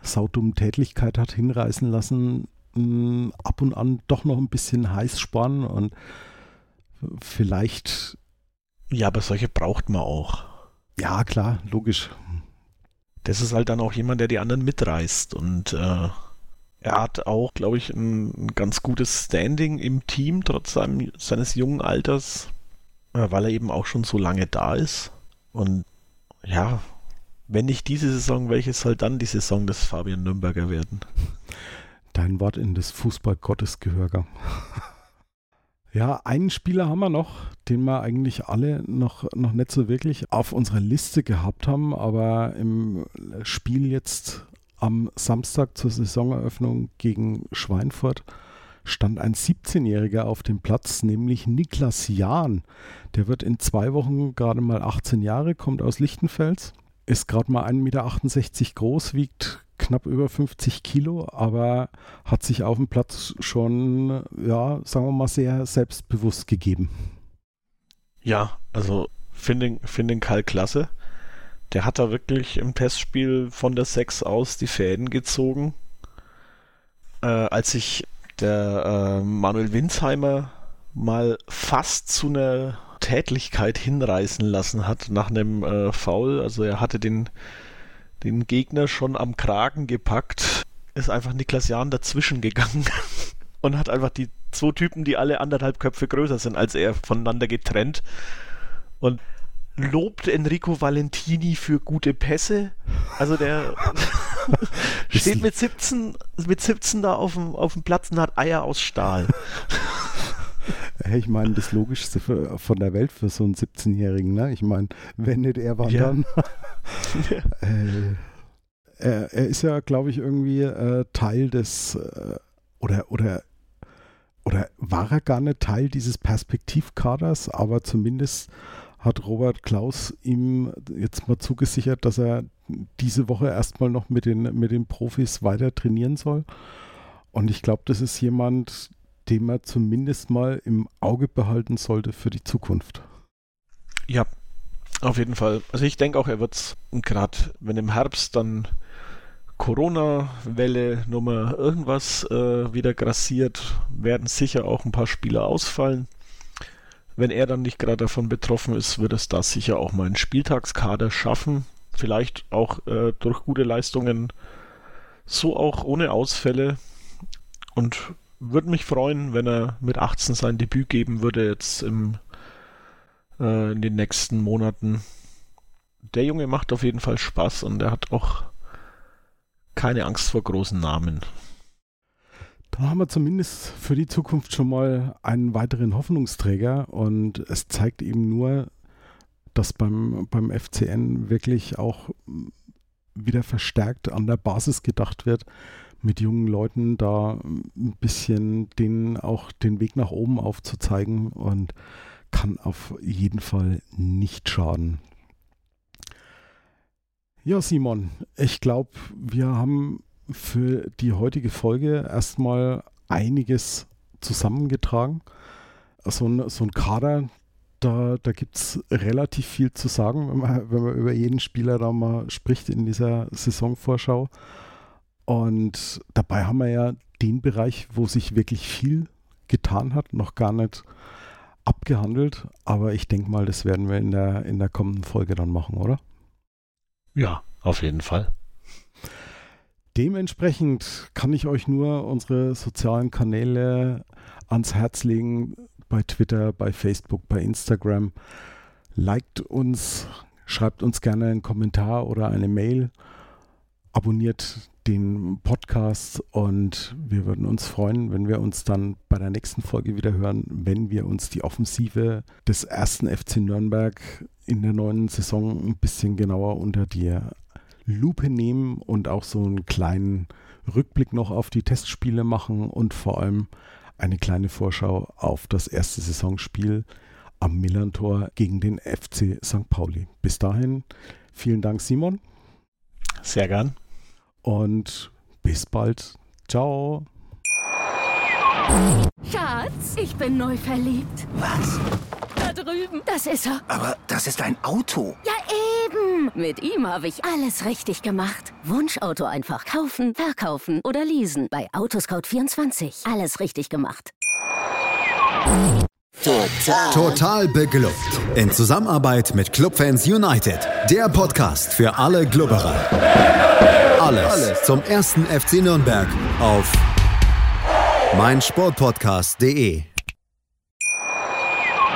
saudummen Tätigkeit hat hinreißen lassen, hm, ab und an doch noch ein bisschen heiß spannen und vielleicht. Ja, aber solche braucht man auch. Ja, klar, logisch. Das ist halt dann auch jemand, der die anderen mitreißt. Und äh, er hat auch, glaube ich, ein, ein, ganz gutes Standing im Team, trotz seinem, seines jungen Alters, äh, weil er eben auch schon so lange da ist. Und ja, wenn nicht diese Saison, welches soll dann die Saison des Fabian Nürnberger werden? Dein Wort in des Fußballgottes Gehörgang. Ja, einen Spieler haben wir noch, den wir eigentlich alle noch, noch nicht so wirklich auf unserer Liste gehabt haben, aber im Spiel jetzt am Samstag zur Saisoneröffnung gegen Schweinfurt stand ein 17-Jähriger auf dem Platz, nämlich Niklas Jahn. Der wird in zwei Wochen gerade mal 18 Jahre, kommt aus Lichtenfels, ist gerade mal 1,68 Meter groß, wiegt knapp über 50 Kilo, aber hat sich auf dem Platz schon, ja, sagen wir mal, sehr selbstbewusst gegeben. Ja, also finde find den Karl klasse. Der hat da wirklich im Testspiel von der 6 aus die Fäden gezogen. Äh, als sich der äh, Manuel Winsheimer mal fast zu einer Tätlichkeit hinreißen lassen hat nach einem äh, Foul. Also er hatte den den Gegner schon am Kragen gepackt, ist einfach Niklas Jahn dazwischen gegangen und hat einfach die zwei Typen, die alle anderthalb Köpfe größer sind als er, voneinander getrennt und lobt Enrico Valentini für gute Pässe. Also der steht mit 17, mit 17 da auf dem, auf dem Platz und hat Eier aus Stahl. Ich meine, das Logischste für, von der Welt für so einen 17-Jährigen, ne? Ich meine, wenn nicht er, wann Ja. dann? äh, er, er ist ja, glaube ich, irgendwie äh, Teil des äh, oder oder oder war er gar nicht Teil dieses Perspektivkaders, aber zumindest hat Robert Klaus ihm jetzt mal zugesichert, dass er diese Woche erstmal noch mit den, mit den Profis weiter trainieren soll. Und ich glaube, das ist jemand, den man zumindest mal im Auge behalten sollte für die Zukunft. Ja, auf jeden Fall. Also ich denke auch, er wird es gerade, wenn im Herbst dann Corona-Welle Nummer irgendwas äh, wieder grassiert, werden sicher auch ein paar Spieler ausfallen. Wenn er dann nicht gerade davon betroffen ist, wird es da sicher auch mal einen Spieltagskader schaffen. Vielleicht auch äh, durch gute Leistungen, so auch ohne Ausfälle. Und würde mich freuen, wenn er mit 18 sein Debüt geben würde jetzt im äh, in den nächsten Monaten. Der Junge macht auf jeden Fall Spaß und er hat auch keine Angst vor großen Namen. Da haben wir zumindest für die Zukunft schon mal einen weiteren Hoffnungsträger und es zeigt eben nur, dass beim, beim FCN wirklich auch wieder verstärkt an der Basis gedacht wird, mit jungen Leuten da ein bisschen denen auch den Weg nach oben aufzuzeigen und kann auf jeden Fall nicht schaden. Ja, Simon, ich glaube, wir haben für die heutige Folge erstmal einiges zusammengetragen. So ein, so ein Kader, da, da gibt es relativ viel zu sagen, wenn man, wenn man über jeden Spieler da mal spricht in dieser Saisonvorschau. Und dabei haben wir ja den Bereich, wo sich wirklich viel getan hat, noch gar nicht abgehandelt. Aber ich denke mal, das werden wir in der, in der kommenden Folge dann machen, oder? Ja, auf jeden Fall. Dementsprechend kann ich euch nur unsere sozialen Kanäle ans Herz legen. Bei Twitter, bei Facebook, bei Instagram. Liked uns, schreibt uns gerne einen Kommentar oder eine Mail. Abonniert den Podcast und wir würden uns freuen, wenn wir uns dann bei der nächsten Folge wieder hören, wenn wir uns die Offensive des ersten FC Nürnberg in der neuen Saison ein bisschen genauer unter die Lupe nehmen und auch so einen kleinen Rückblick noch auf die Testspiele machen und vor allem eine kleine Vorschau auf das erste Saisonspiel am Millantor gegen den FC St. Pauli. Bis dahin, vielen Dank, Simon. Sehr gern. Und bis bald. Ciao. Schatz, ich bin neu verliebt. Was? Da drüben. Das ist er. Aber das ist ein Auto. Ja, eben. Mit ihm habe ich alles richtig gemacht. Wunschauto einfach kaufen, verkaufen oder leasen. Bei Autoscout24. Alles richtig gemacht. Total. Total beglückt. In Zusammenarbeit mit Clubfans United. Der Podcast für alle Glubberer. Alles, zum ersten FC Nürnberg auf meinsportpodcast.de.